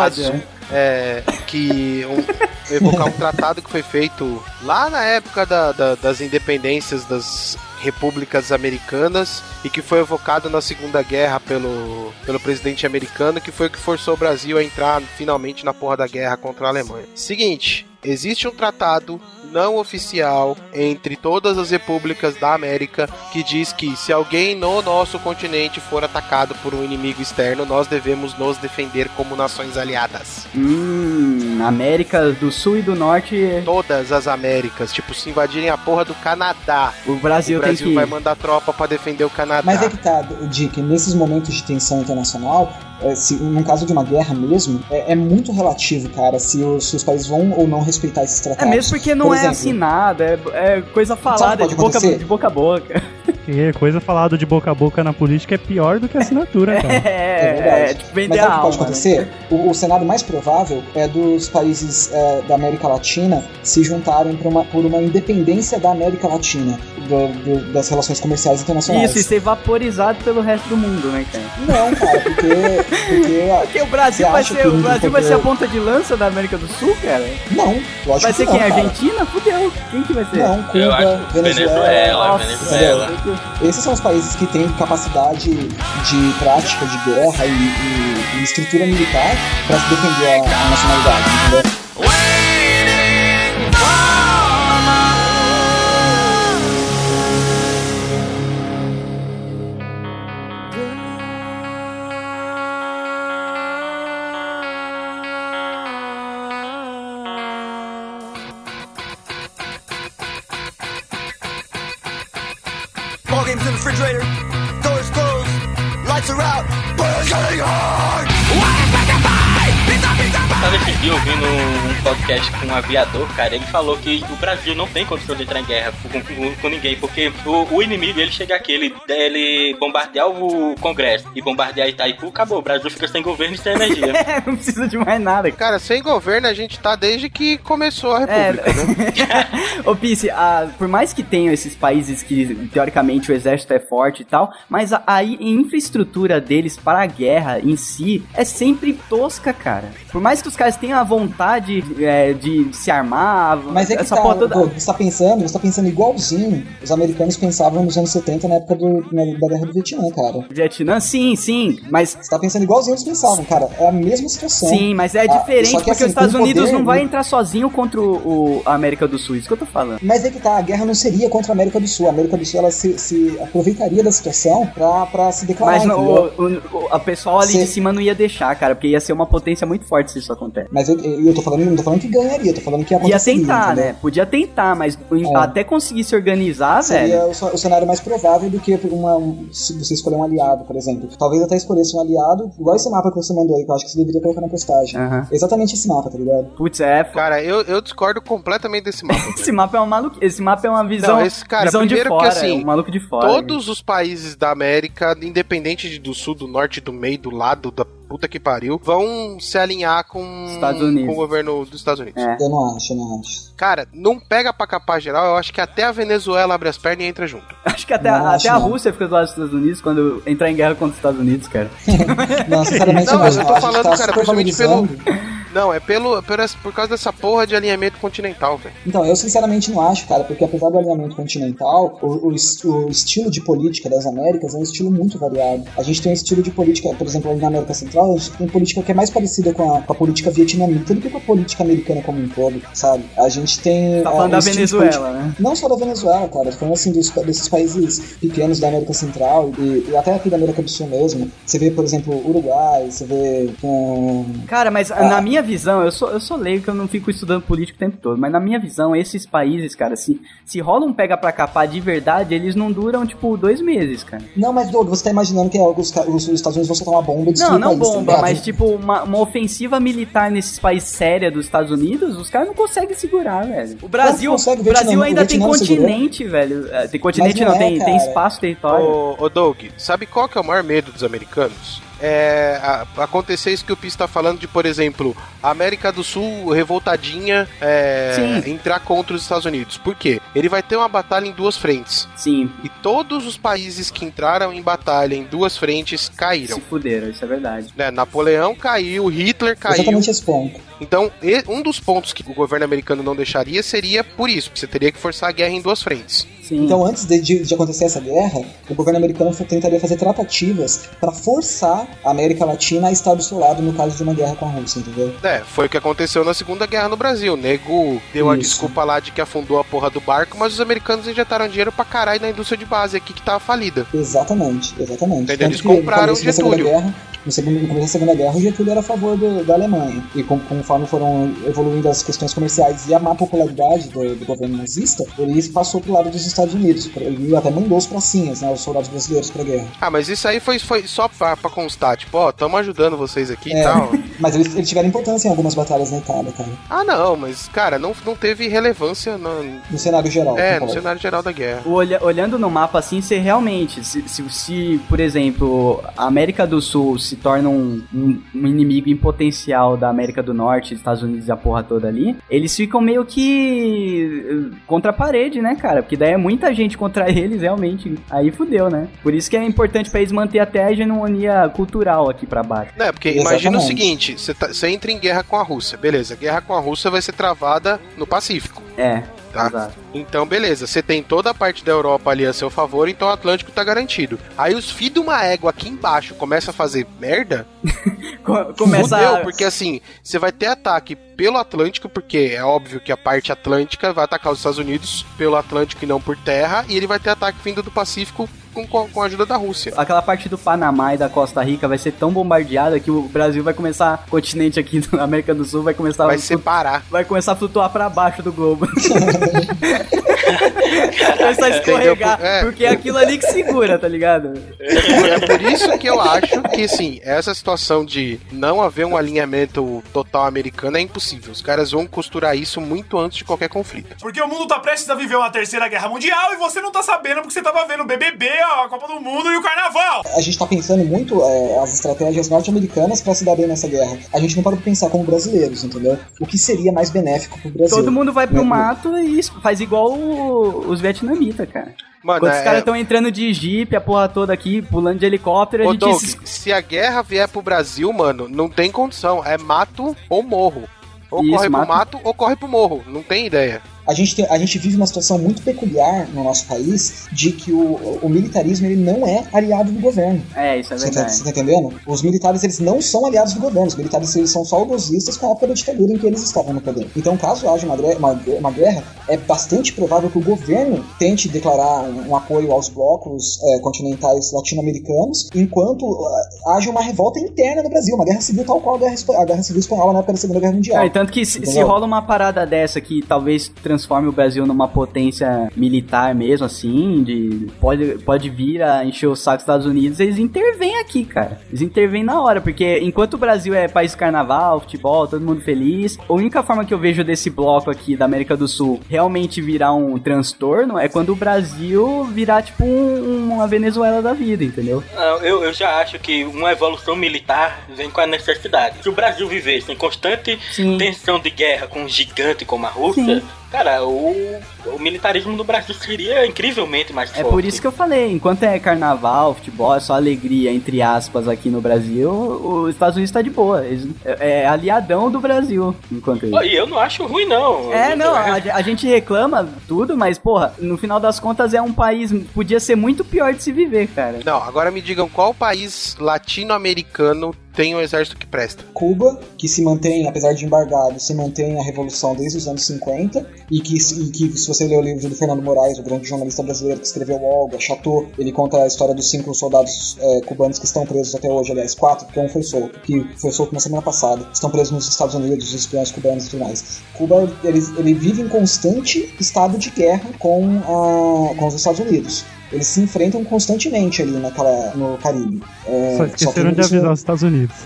azul. É, que um, evocar um tratado que foi feito lá na época da- da- das independências das repúblicas americanas e que foi evocado na Segunda Guerra pelo, pelo presidente americano, que foi o que forçou o Brasil a entrar finalmente na porra da guerra contra a Alemanha. Seguinte, existe um tratado não oficial entre todas as repúblicas da América que diz que se alguém no nosso continente for atacado por um inimigo externo, nós devemos nos defender como nações aliadas. Hum, América do Sul e do Norte, Todas as Américas, tipo, se invadirem a porra do Canadá, o Brasil, o Brasil tem que... vai mandar tropa pra defender o Canadá. Mas é que tá, Dick, nesses momentos de tensão internacional, é, se, no caso de uma guerra mesmo, é, é muito relativo, cara, se os, se os países vão ou não respeitar esses É tratados. mesmo porque não Por é exemplo, assinado, é, é coisa falada de boca, de boca a boca. Porque coisa falada de boca a boca na política é pior do que assinatura, cara. É É, verdade. é, tipo vender Mas a sabe o que pode né? acontecer? O, o cenário mais provável é dos países é, da América Latina se juntarem por uma, por uma independência da América Latina, do- do- das relações comerciais internacionais. Isso, e ser vaporizado pelo resto do mundo, né, cara? Não, cara, porque. porque Porque o Brasil vai ser, o Brasil vai ser a ponta de lança da América do Sul, cara? não, lógico Vai ser que quem? cara. Argentina? Fudeu. Quem que vai ser? Não, Cuba, Venezuela. Venezuela, Nossa, Venezuela. Esses são os países que têm capacidade de prática de guerra e, e- e estrutura militar para se defender a, a nacionalidade, entendeu? Dia ouvindo podcast com um aviador, cara, ele falou que o Brasil não tem condição de entrar em guerra com, com- com ninguém, porque o, o inimigo, ele chega aqui, ele, ele bombardear o Congresso e bombardear Itaipu, acabou, o Brasil fica sem governo e sem energia. É, não precisa de mais nada. Cara, sem governo a gente tá desde que começou a É, república, né? Ô, Pice, ah, por mais que tenham esses países que, teoricamente, o exército é forte e tal, mas a, a infraestrutura deles para a guerra em si é sempre tosca, cara. Por mais que os caras tenham a vontade é, de se armar, Mas é que essa tá, porra toda... Você tá pensando, você tá pensando igualzinho os americanos pensavam nos anos 70 na época do, na- da guerra do Vietnã, cara. Vietnã, sim, sim, mas... Você tá pensando igualzinho eles pensavam, cara. É a mesma situação. Sim, mas é Ah, diferente só que, porque assim, os Estados Unidos poder, não vai né? entrar sozinho contra o, o- a América do Sul, isso que eu tô falando. Mas é que tá, a guerra não seria contra a América do Sul. A América do Sul ela se, se aproveitaria da situação pra, pra se declarar. Mas não, o, o, pessoal ali Sim. de cima não ia deixar, cara, porque ia ser uma potência muito forte se isso acontece. Mas eu, eu tô falando, não tô falando que ganharia, eu tô falando que ia Ia tentar, né? Podia tentar, mas É. até conseguir se organizar, Seria velho. o, ce- o cenário mais provável do que uma, um- se você escolher um aliado, por exemplo. Talvez até escolhesse um aliado, igual esse mapa que você mandou aí, que eu acho que você deveria colocar na postagem. Aham. Exatamente esse mapa, tá ligado? Putz, é. Cara, eu, eu discordo completamente desse mapa. Esse mapa é uma maluco. Esse mapa é uma visão, Não, esse- cara, visão de primeiro que, fora, assim, é um maluco de fora. Todos os países da América, independente de- do sul, do norte, do meio, do lado, da puta que pariu, vão se alinhar com, com o governo dos Estados Unidos. É. Eu não acho, eu não acho. Cara, não pega pra capar geral, eu acho que até a Venezuela abre as pernas e entra junto. Acho que até, Não, até acho a não. Rússia fica do lado dos Estados Unidos quando entrar em guerra contra os Estados Unidos, cara. Não, sinceramente Não, não. mas eu tô falando, tá cara, principalmente pelo-. Não, é pelo, por, causa dessa porra de alinhamento continental, velho. Então, eu sinceramente não acho, cara, porque apesar do alinhamento continental, o, o o estilo de política das Américas é um estilo muito variado. A gente tem um estilo de política, por exemplo, na América Central, a gente tem política que é mais parecida com a, com a política vietnamita do que com a política americana como um todo, sabe? A gente tem. Tá é, falando um da Venezuela, política- né? Não só da Venezuela, cara, falando assim dos, desses países pequenos da América Central e, e até aqui da América do Sul mesmo. Você vê, por exemplo, Uruguai, você vê. hum, Cara, mas Ah. na minha visão, eu sou, eu sou leigo que eu não fico estudando política o tempo todo, mas na minha visão, esses países, cara, se, se rola um pega pra capar de verdade, eles não duram, tipo, dois meses, cara. Não, mas Doug, você tá imaginando que os, os Estados Unidos vão soltar uma bomba e Não, não país, tá bomba, ligado? mas tipo, uma, uma ofensiva militar nesses países séria dos Estados Unidos, os caras não conseguem segurar, velho. O Brasil, consegue, o Brasil Vietnã- ainda o tem continente, velho. É, Tem continente Mas não, não é, tem, tem espaço, território. Ô, ô Doug, sabe qual que é o maior medo dos americanos? É a- acontecer isso que o Pis tá falando de, por exemplo, a América do Sul revoltadinha é, entrar contra os Estados Unidos. Por quê? Ele vai ter uma batalha em duas frentes. Sim, E todos os países que entraram em batalha em duas frentes caíram. se fuderam, isso é verdade. Né? Napoleão caiu, Hitler caiu. Exatamente esse ponto. Então, um dos pontos que o governo americano não deixaria seria por isso, porque você teria que forçar a guerra em duas frentes. Sim. Então, antes de, de- de acontecer essa guerra, o governo americano tentaria fazer tratativas para forçar a América Latina a estar do seu lado no caso de uma guerra com a Rússia, entendeu? É, foi o que aconteceu na Segunda Guerra no Brasil. O nego deu a Isso. desculpa lá de que afundou a porra do barco, mas os americanos injetaram dinheiro pra caralho na indústria de base aqui que tava falida. Exatamente, exatamente. Entendeu? Eles Tanto compraram Segunda Getúlio. Guerra, no, segundo, no começo da Segunda Guerra, o Getúlio era a favor do- da Alemanha. E com- conforme foram evoluindo as questões comerciais e a má popularidade do, do governo nazista, ele passou pro lado dos Estados Unidos. Ele até mandou os pracinhas, né, os soldados brasileiros pra guerra. Ah, mas isso aí foi, foi só pra, pra constar, tipo, ó, tamo ajudando vocês aqui e É. tal. Mas eles, eles tiveram importância em algumas batalhas na Itália, cara. Ah, não, mas, cara, não, não teve relevância no, No cenário geral. é, no cenário geral da guerra. Olha- olhando no mapa assim, você realmente, se, se, se, por exemplo, a América do Sul se torna um, um- um inimigo em potencial da América do Norte, Estados Unidos e a porra toda ali, eles ficam meio que eh, contra a parede, né, cara? Porque daí é muita gente contra eles, realmente. Aí fudeu, né? Por isso que é importante pra eles manter até a hegemonia cultural aqui pra baixo. Não, é, porque imagina o seguinte, você tá- entra em guerra com a Rússia, beleza, guerra com a Rússia vai ser travada no Pacífico. É, Tá. exato. Então, beleza, você tem toda a parte da Europa ali a seu favor, então o Atlântico tá garantido. Aí os filhos de uma égua aqui embaixo começam a fazer merda, Co- Começa fudeu, a... porque assim, você vai ter ataque pelo Atlântico, porque é óbvio que a parte atlântica vai atacar os Estados Unidos pelo Atlântico e não por terra, e ele vai ter ataque vindo do Pacífico com, com a ajuda da Rússia. Aquela parte do Panamá e da Costa Rica vai ser tão bombardeada que o Brasil vai começar, o continente aqui da América do Sul vai começar Vai a separar. vai começar a flutuar pra baixo do globo. começar a escorregar? É. porque é aquilo ali que segura, tá ligado? É por isso que eu acho que, sim, essa situação de não haver um alinhamento total americano é impossível. Os caras vão costurar isso muito antes de qualquer conflito. Porque o mundo tá prestes a viver uma terceira guerra mundial e você não tá sabendo porque você tava vendo o BBB, a Copa do Mundo e o Carnaval. A gente tá pensando muito é, as estratégias norte-americanas pra se dar bem nessa guerra. A gente não para pra pensar como brasileiros, entendeu? O que seria mais benéfico pro Brasil? Todo mundo vai pro Né? mato e faz igual o- os vietnamitas, cara. Mano, Quando os é- caras estão entrando de jipe, a porra toda aqui, pulando de helicóptero, a Ô, gente Doug, se- se a guerra vier pro Brasil, mano, não tem condição. É mato ou morro. Ou Isso, corre mato. pro mato ou corre pro morro. Não tem ideia. A gente, tem- a gente vive uma situação muito peculiar no nosso país de que o, o militarismo ele não é aliado do governo. É, isso é Você tá, verdade. você tá entendendo? Os militares eles não são aliados do governo. Os militares eles são saudosistas com a época da ditadura em que eles estavam no poder. Então, caso haja uma, uma, uma guerra, é bastante provável que o governo tente declarar um, um apoio aos blocos eh, continentais latino-americanos, enquanto ah, haja uma revolta interna no Brasil, uma guerra civil tal qual a guerra, a guerra civil espanhola na época da Segunda Guerra Mundial. Ah, e tanto que se, se rola uma parada dessa que talvez transforme o Brasil numa potência militar mesmo, assim, de pode, pode vir a encher o saco dos Estados Unidos, eles intervêm aqui, cara. Eles intervêm na hora, porque enquanto o Brasil é país carnaval, futebol, todo mundo feliz, a única forma que eu vejo desse bloco aqui da América do Sul realmente virar um transtorno é quando o Brasil virar tipo um- uma Venezuela da vida, entendeu? Eu, eu já acho que uma evolução militar vem com a necessidade. Se o Brasil vivesse em constante Sim. tensão de guerra com um gigante como a Rússia, cara, o, o militarismo do Brasil seria incrivelmente mais É forte. por isso que eu falei, enquanto é carnaval, futebol, é só alegria, entre aspas, aqui no Brasil, os Estados Unidos tá de boa. Eles- é, é aliadão do Brasil, enquanto isso. E eu não acho ruim, não. É, não, a, a gente reclama tudo, mas, porra, no final das contas é um país, podia ser muito pior de se viver, cara. Não, agora me digam qual país latino-americano tem um exército que presta. Cuba, que se mantém, apesar de embargado, se mantém a revolução desde os anos 50, e que, e que se você ler o livro do Fernando Moraes, o grande jornalista brasileiro que escreveu Olga, Chateau, ele conta a história dos cinco soldados é, cubanos que estão presos até hoje, aliás, quatro, porque um foi solto, que foi solto na semana passada, estão presos nos Estados Unidos, os espiões cubanos e tudo mais. Cuba, ele, ele vive em constante estado de guerra com, a, com os Estados Unidos. Eles se enfrentam constantemente ali naquela, no Caribe. É, Só que esqueceram de isso- avisar os Estados Unidos.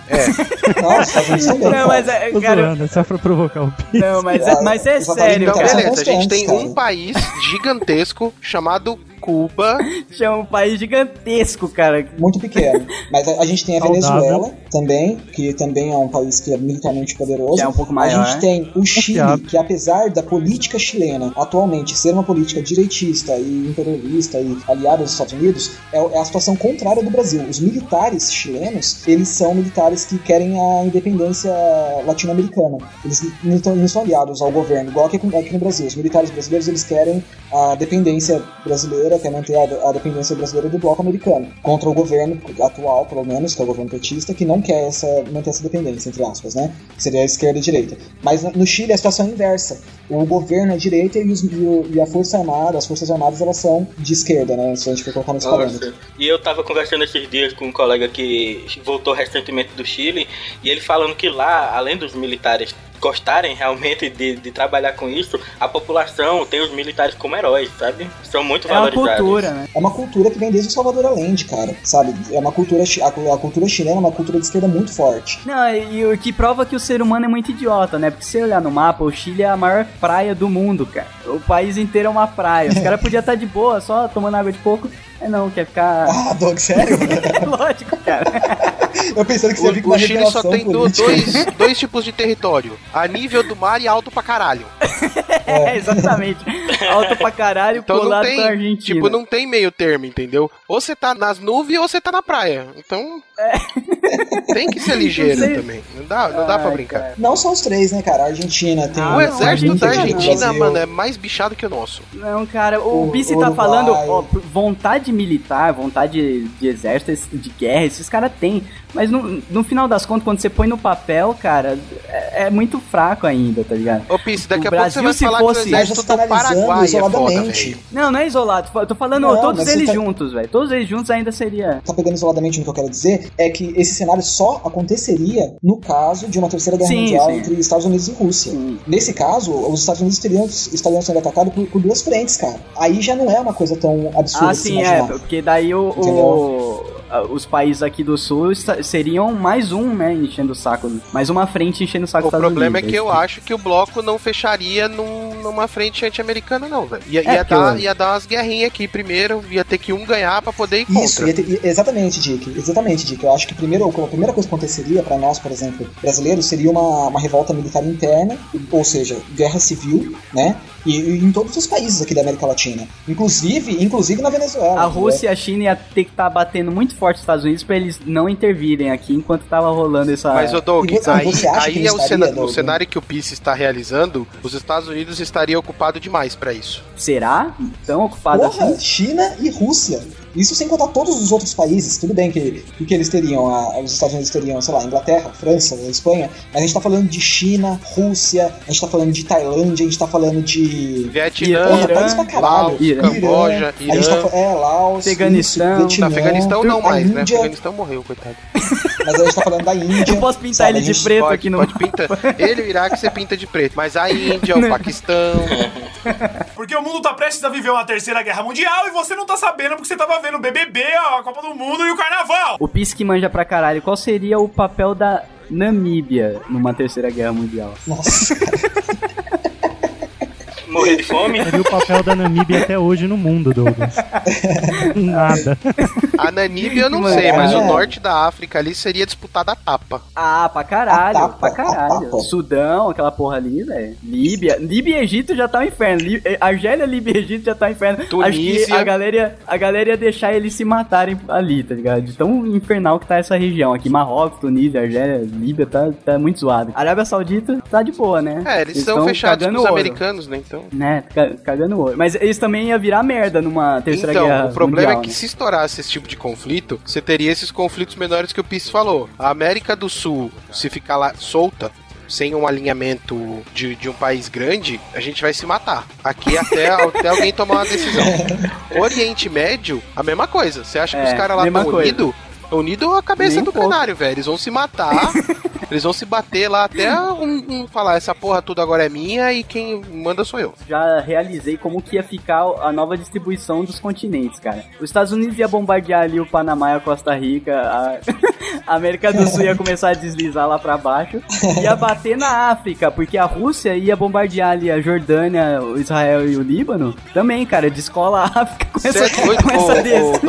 Não, os Estados Unidos também. Não, mas é, cara, zoando, é só pra provocar o Pix. não, mas é, mas é sério, Então, Cara, cara. beleza, a gente tem constantes, um cara. país gigantesco chamado Cuba. Chama um país gigantesco, cara. muito pequeno. Mas a, a gente tem a Saudável. Venezuela também, que também é um país que é militarmente poderoso. Que é um pouco A maior, gente né? tem o Chile, que apesar da política chilena atualmente ser uma política direitista e imperialista e aliada aos Estados Unidos, é, é a situação contrária do Brasil. Os militares chilenos, eles são militares que querem a independência latino-americana. Eles não, estão- não são aliados ao governo, igual aqui, aqui no Brasil. Os militares brasileiros, eles querem a dependência brasileira, quer manter a, a dependência brasileira do bloco americano, contra o governo atual, pelo menos, que é o governo petista, que não quer essa, manter essa dependência, entre aspas, né? Seria a esquerda e a direita. Mas no Chile a situação é inversa. O governo é direita e, os- e o- e a Força Armada, as Forças Armadas, elas são de esquerda, né? Se a gente for colocar nesse parâmetro. E eu tava conversando esses dias com um colega que voltou recentemente do Chile e ele falando que lá, além dos militares gostarem realmente de, de trabalhar com isso, a população tem os militares como heróis, sabe? São muito É uma valorizados. cultura, né? É uma cultura que vem desde o Salvador Allende, cara, sabe? É uma cultura, a, a cultura chilena é uma cultura de esquerda muito forte. Não, e o que prova que o ser humano é muito idiota, né? Porque se você olhar no mapa, o Chile é a maior praia do mundo, cara. O país inteiro é uma praia. Os caras podiam estar de boa, só tomando água de coco. É não, quer ficar. Ah, Doug, sério? É lógico, cara. Eu pensando que você ia vir com O, uma o Chile só tem do- dois, dois tipos de território: a nível do mar e alto pra caralho. É, exatamente. Alto pra caralho, Então não colado tem, com a Argentina. tipo, não tem meio termo, entendeu? Ou você tá nas nuvens ou você tá na praia. Então, tem que ser ligeiro Não também. Não dá, não dá pra Ai, brincar. cara. Não só os três, né, cara? A Argentina tem. Ah, O não, exército da Argentina, Argentina, Brasil. mano, é mais bichado que o nosso. Não, cara, o, O- Bice tá falando, ó, vontade militar, vontade de exército, de guerra, esses caras têm. Mas no, no final das contas, quando você põe no papel, cara, é, é muito fraco ainda, tá ligado? Ô, Pisse, daqui O a pouco você Brasil, vai falar fosse- que o exército tá do Paraguai é foda, isoladamente. Não, não é isolado, eu tô falando Não, todos eles tá- juntos, velho. Todos eles juntos ainda seria. tá pegando isoladamente no que eu quero dizer é que esse cenário só aconteceria no caso de uma terceira guerra Sim, mundial sim. entre Estados Unidos e Rússia. Sim. Nesse caso, os Estados Unidos teriam, estariam sendo atacados por, por duas frentes, cara. Aí já não é uma coisa tão absurda Ah, sim, é, porque daí o, os países aqui do sul seriam mais um, né, enchendo o saco. Mais uma frente enchendo o saco O problema é Unidos. que eu acho que o bloco não fecharia num- numa frente anti-americana, não, velho. Ia, É, ia dar, eu- ia dar umas guerrinhas aqui primeiro, ia ter que um ganhar pra poder ir contra. Isso, ia ter- exatamente, Dick. Exatamente, Dick. Eu acho que primeiro, a primeira coisa que aconteceria para nós, por exemplo, brasileiros, seria uma, uma revolta militar interna, ou seja, guerra civil, né? E, e em todos os países aqui da América Latina. Inclusive, inclusive na Venezuela. A? Rússia e a China ia ter que estar batendo muito forte nos Estados Unidos pra eles não intervirem aqui enquanto tava rolando essa. Mas, ô Doug, você- aí, você aí é o, Doug? o cenário que o Peace está realizando, os Estados Unidos estariam ocupados demais pra isso. Será? Tão ocupado Porra, assim? China e Rússia. Isso sem contar todos os outros países. Tudo bem que, que, que eles teriam, a- os Estados Unidos teriam, sei lá, Inglaterra, França, Espanha, mas a gente tá falando de China, Rússia, a gente tá falando de Tailândia, a gente tá falando de. Vietnã, Porra, Irã, país pra caralho. Laos, Irã. Camboja, A gente tá, Irã. é, Laos, Afeganistão. isso, Vietnã, Afeganistão não mais, né? Afeganistão morreu, coitado. Mas a gente tá falando da Índia. Eu posso pintar sabe? ele de preto Pode, aqui no. pode pintar. Ele e o Iraque você pinta de preto. Mas a Índia, o Paquistão. Porque o mundo tá prestes a viver uma terceira guerra mundial e você não tá sabendo porque você tava vendo o BBB, a Copa do Mundo e o Carnaval. O Pis que manja pra caralho, qual seria o papel da Namíbia numa terceira guerra mundial? Nossa, Morrer de fome? Seria o papel da Namíbia até hoje no mundo, Douglas. Nada. A Namíbia eu não Mano, sei, mas é. o norte da África ali seria disputada a tapa. Ah, pra caralho, A tapa, pra caralho. Sudão, aquela porra ali, velho. Líbia. Líbia e Egito já tá um inferno. Lí- eh, Argélia, Líbia e Egito já tá um inferno. Acho que Tunísia. a galera, ia- a galera ia deixar eles se matarem ali, tá ligado? De tão infernal que tá essa região aqui. Marrocos, Tunísia, Argélia, Líbia, tá, tá muito zoado. Arábia Saudita tá de boa, né? É, eles são tão fechados com os ouro. americanos, né? Então. Né, ca- cagando ouro. Mas eles também iam virar merda numa terceira guerra Então, o problema mundial, é que né? se estourasse esse tipo de conflito, você teria esses conflitos menores que o Pisse falou. A América do Sul, se ficar lá solta, sem um alinhamento de, de um país grande, a gente vai se matar. Aqui até, até alguém tomar uma decisão. Oriente Médio, a mesma coisa. Você acha que É, os caras lá estão unidos? Unido a cabeça Nem do pouco. canário, velho. Eles vão se matar Eles vão se bater lá até um, um falar essa porra tudo agora é minha e quem manda sou eu. Já realizei como que ia ficar a nova distribuição dos continentes, cara. Os Estados Unidos ia bombardear ali o Panamá e a Costa Rica, a, a América do Sul ia começar a deslizar lá pra baixo, ia bater na África, porque a Rússia ia bombardear ali a Jordânia, o Israel e o Líbano. Também, cara, descola a África com essa, é com essa ô, desse.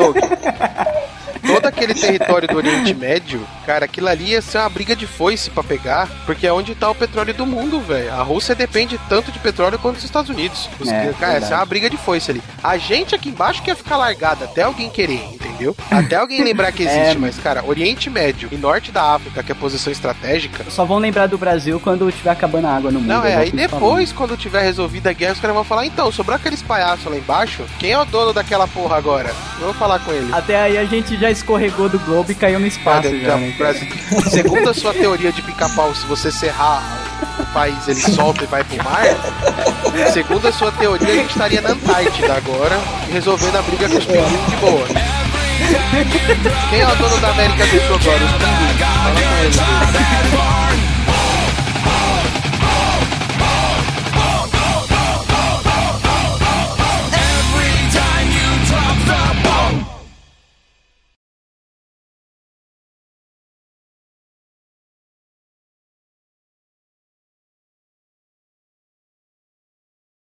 Todo aquele território do Oriente Médio, cara, aquilo ali ia ser uma briga de foice pra pegar, porque é onde tá o petróleo do mundo, velho. A Rússia depende tanto de petróleo quanto os Estados Unidos. Os- É, cara, essa é uma briga de foice ali. A gente aqui embaixo que ia ficar largada até alguém querer, entendeu? Até alguém lembrar que existe, É. mas, cara, Oriente Médio e Norte da África, que é posição estratégica, Só vão lembrar do Brasil quando tiver acabando a água no mundo. não, é, aí depois, quando tiver resolvida a guerra, os caras vão falar, então, sobrou aqueles palhaços lá embaixo, quem é o dono daquela porra agora? Eu vou falar com ele. Até aí a gente já escorregou do globo e caiu no espaço Cara, já, já- né? Segundo a sua teoria de pica-pau, se você serrar o país, ele solta e vai pro mar. Segundo a sua teoria, a gente estaria na Antártida agora, resolvendo a briga com os pinguins de boa. Quem é o dono da América do Sul agora? Os pinguins. Fala com eles.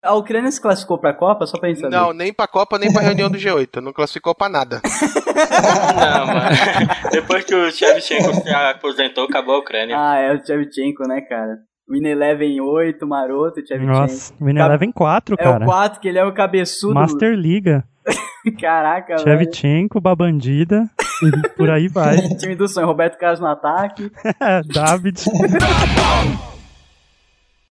A Ucrânia se classificou pra Copa, só pra gente saber. Não, nem pra Copa, nem pra reunião do G8. Não classificou pra nada. Não, mano. Depois que o Shevchenko se aposentou, acabou a Ucrânia. Ah, é o Shevchenko, né, cara? Win Eleven 8, maroto, Shevchenko. Nossa, Win Eleven 4, É cara. o 4, que ele é o cabeçudo. Master Liga. Caraca, velho. Shevchenko, Babandida. por aí vai. Time do sonho, Roberto Carlos no ataque. David.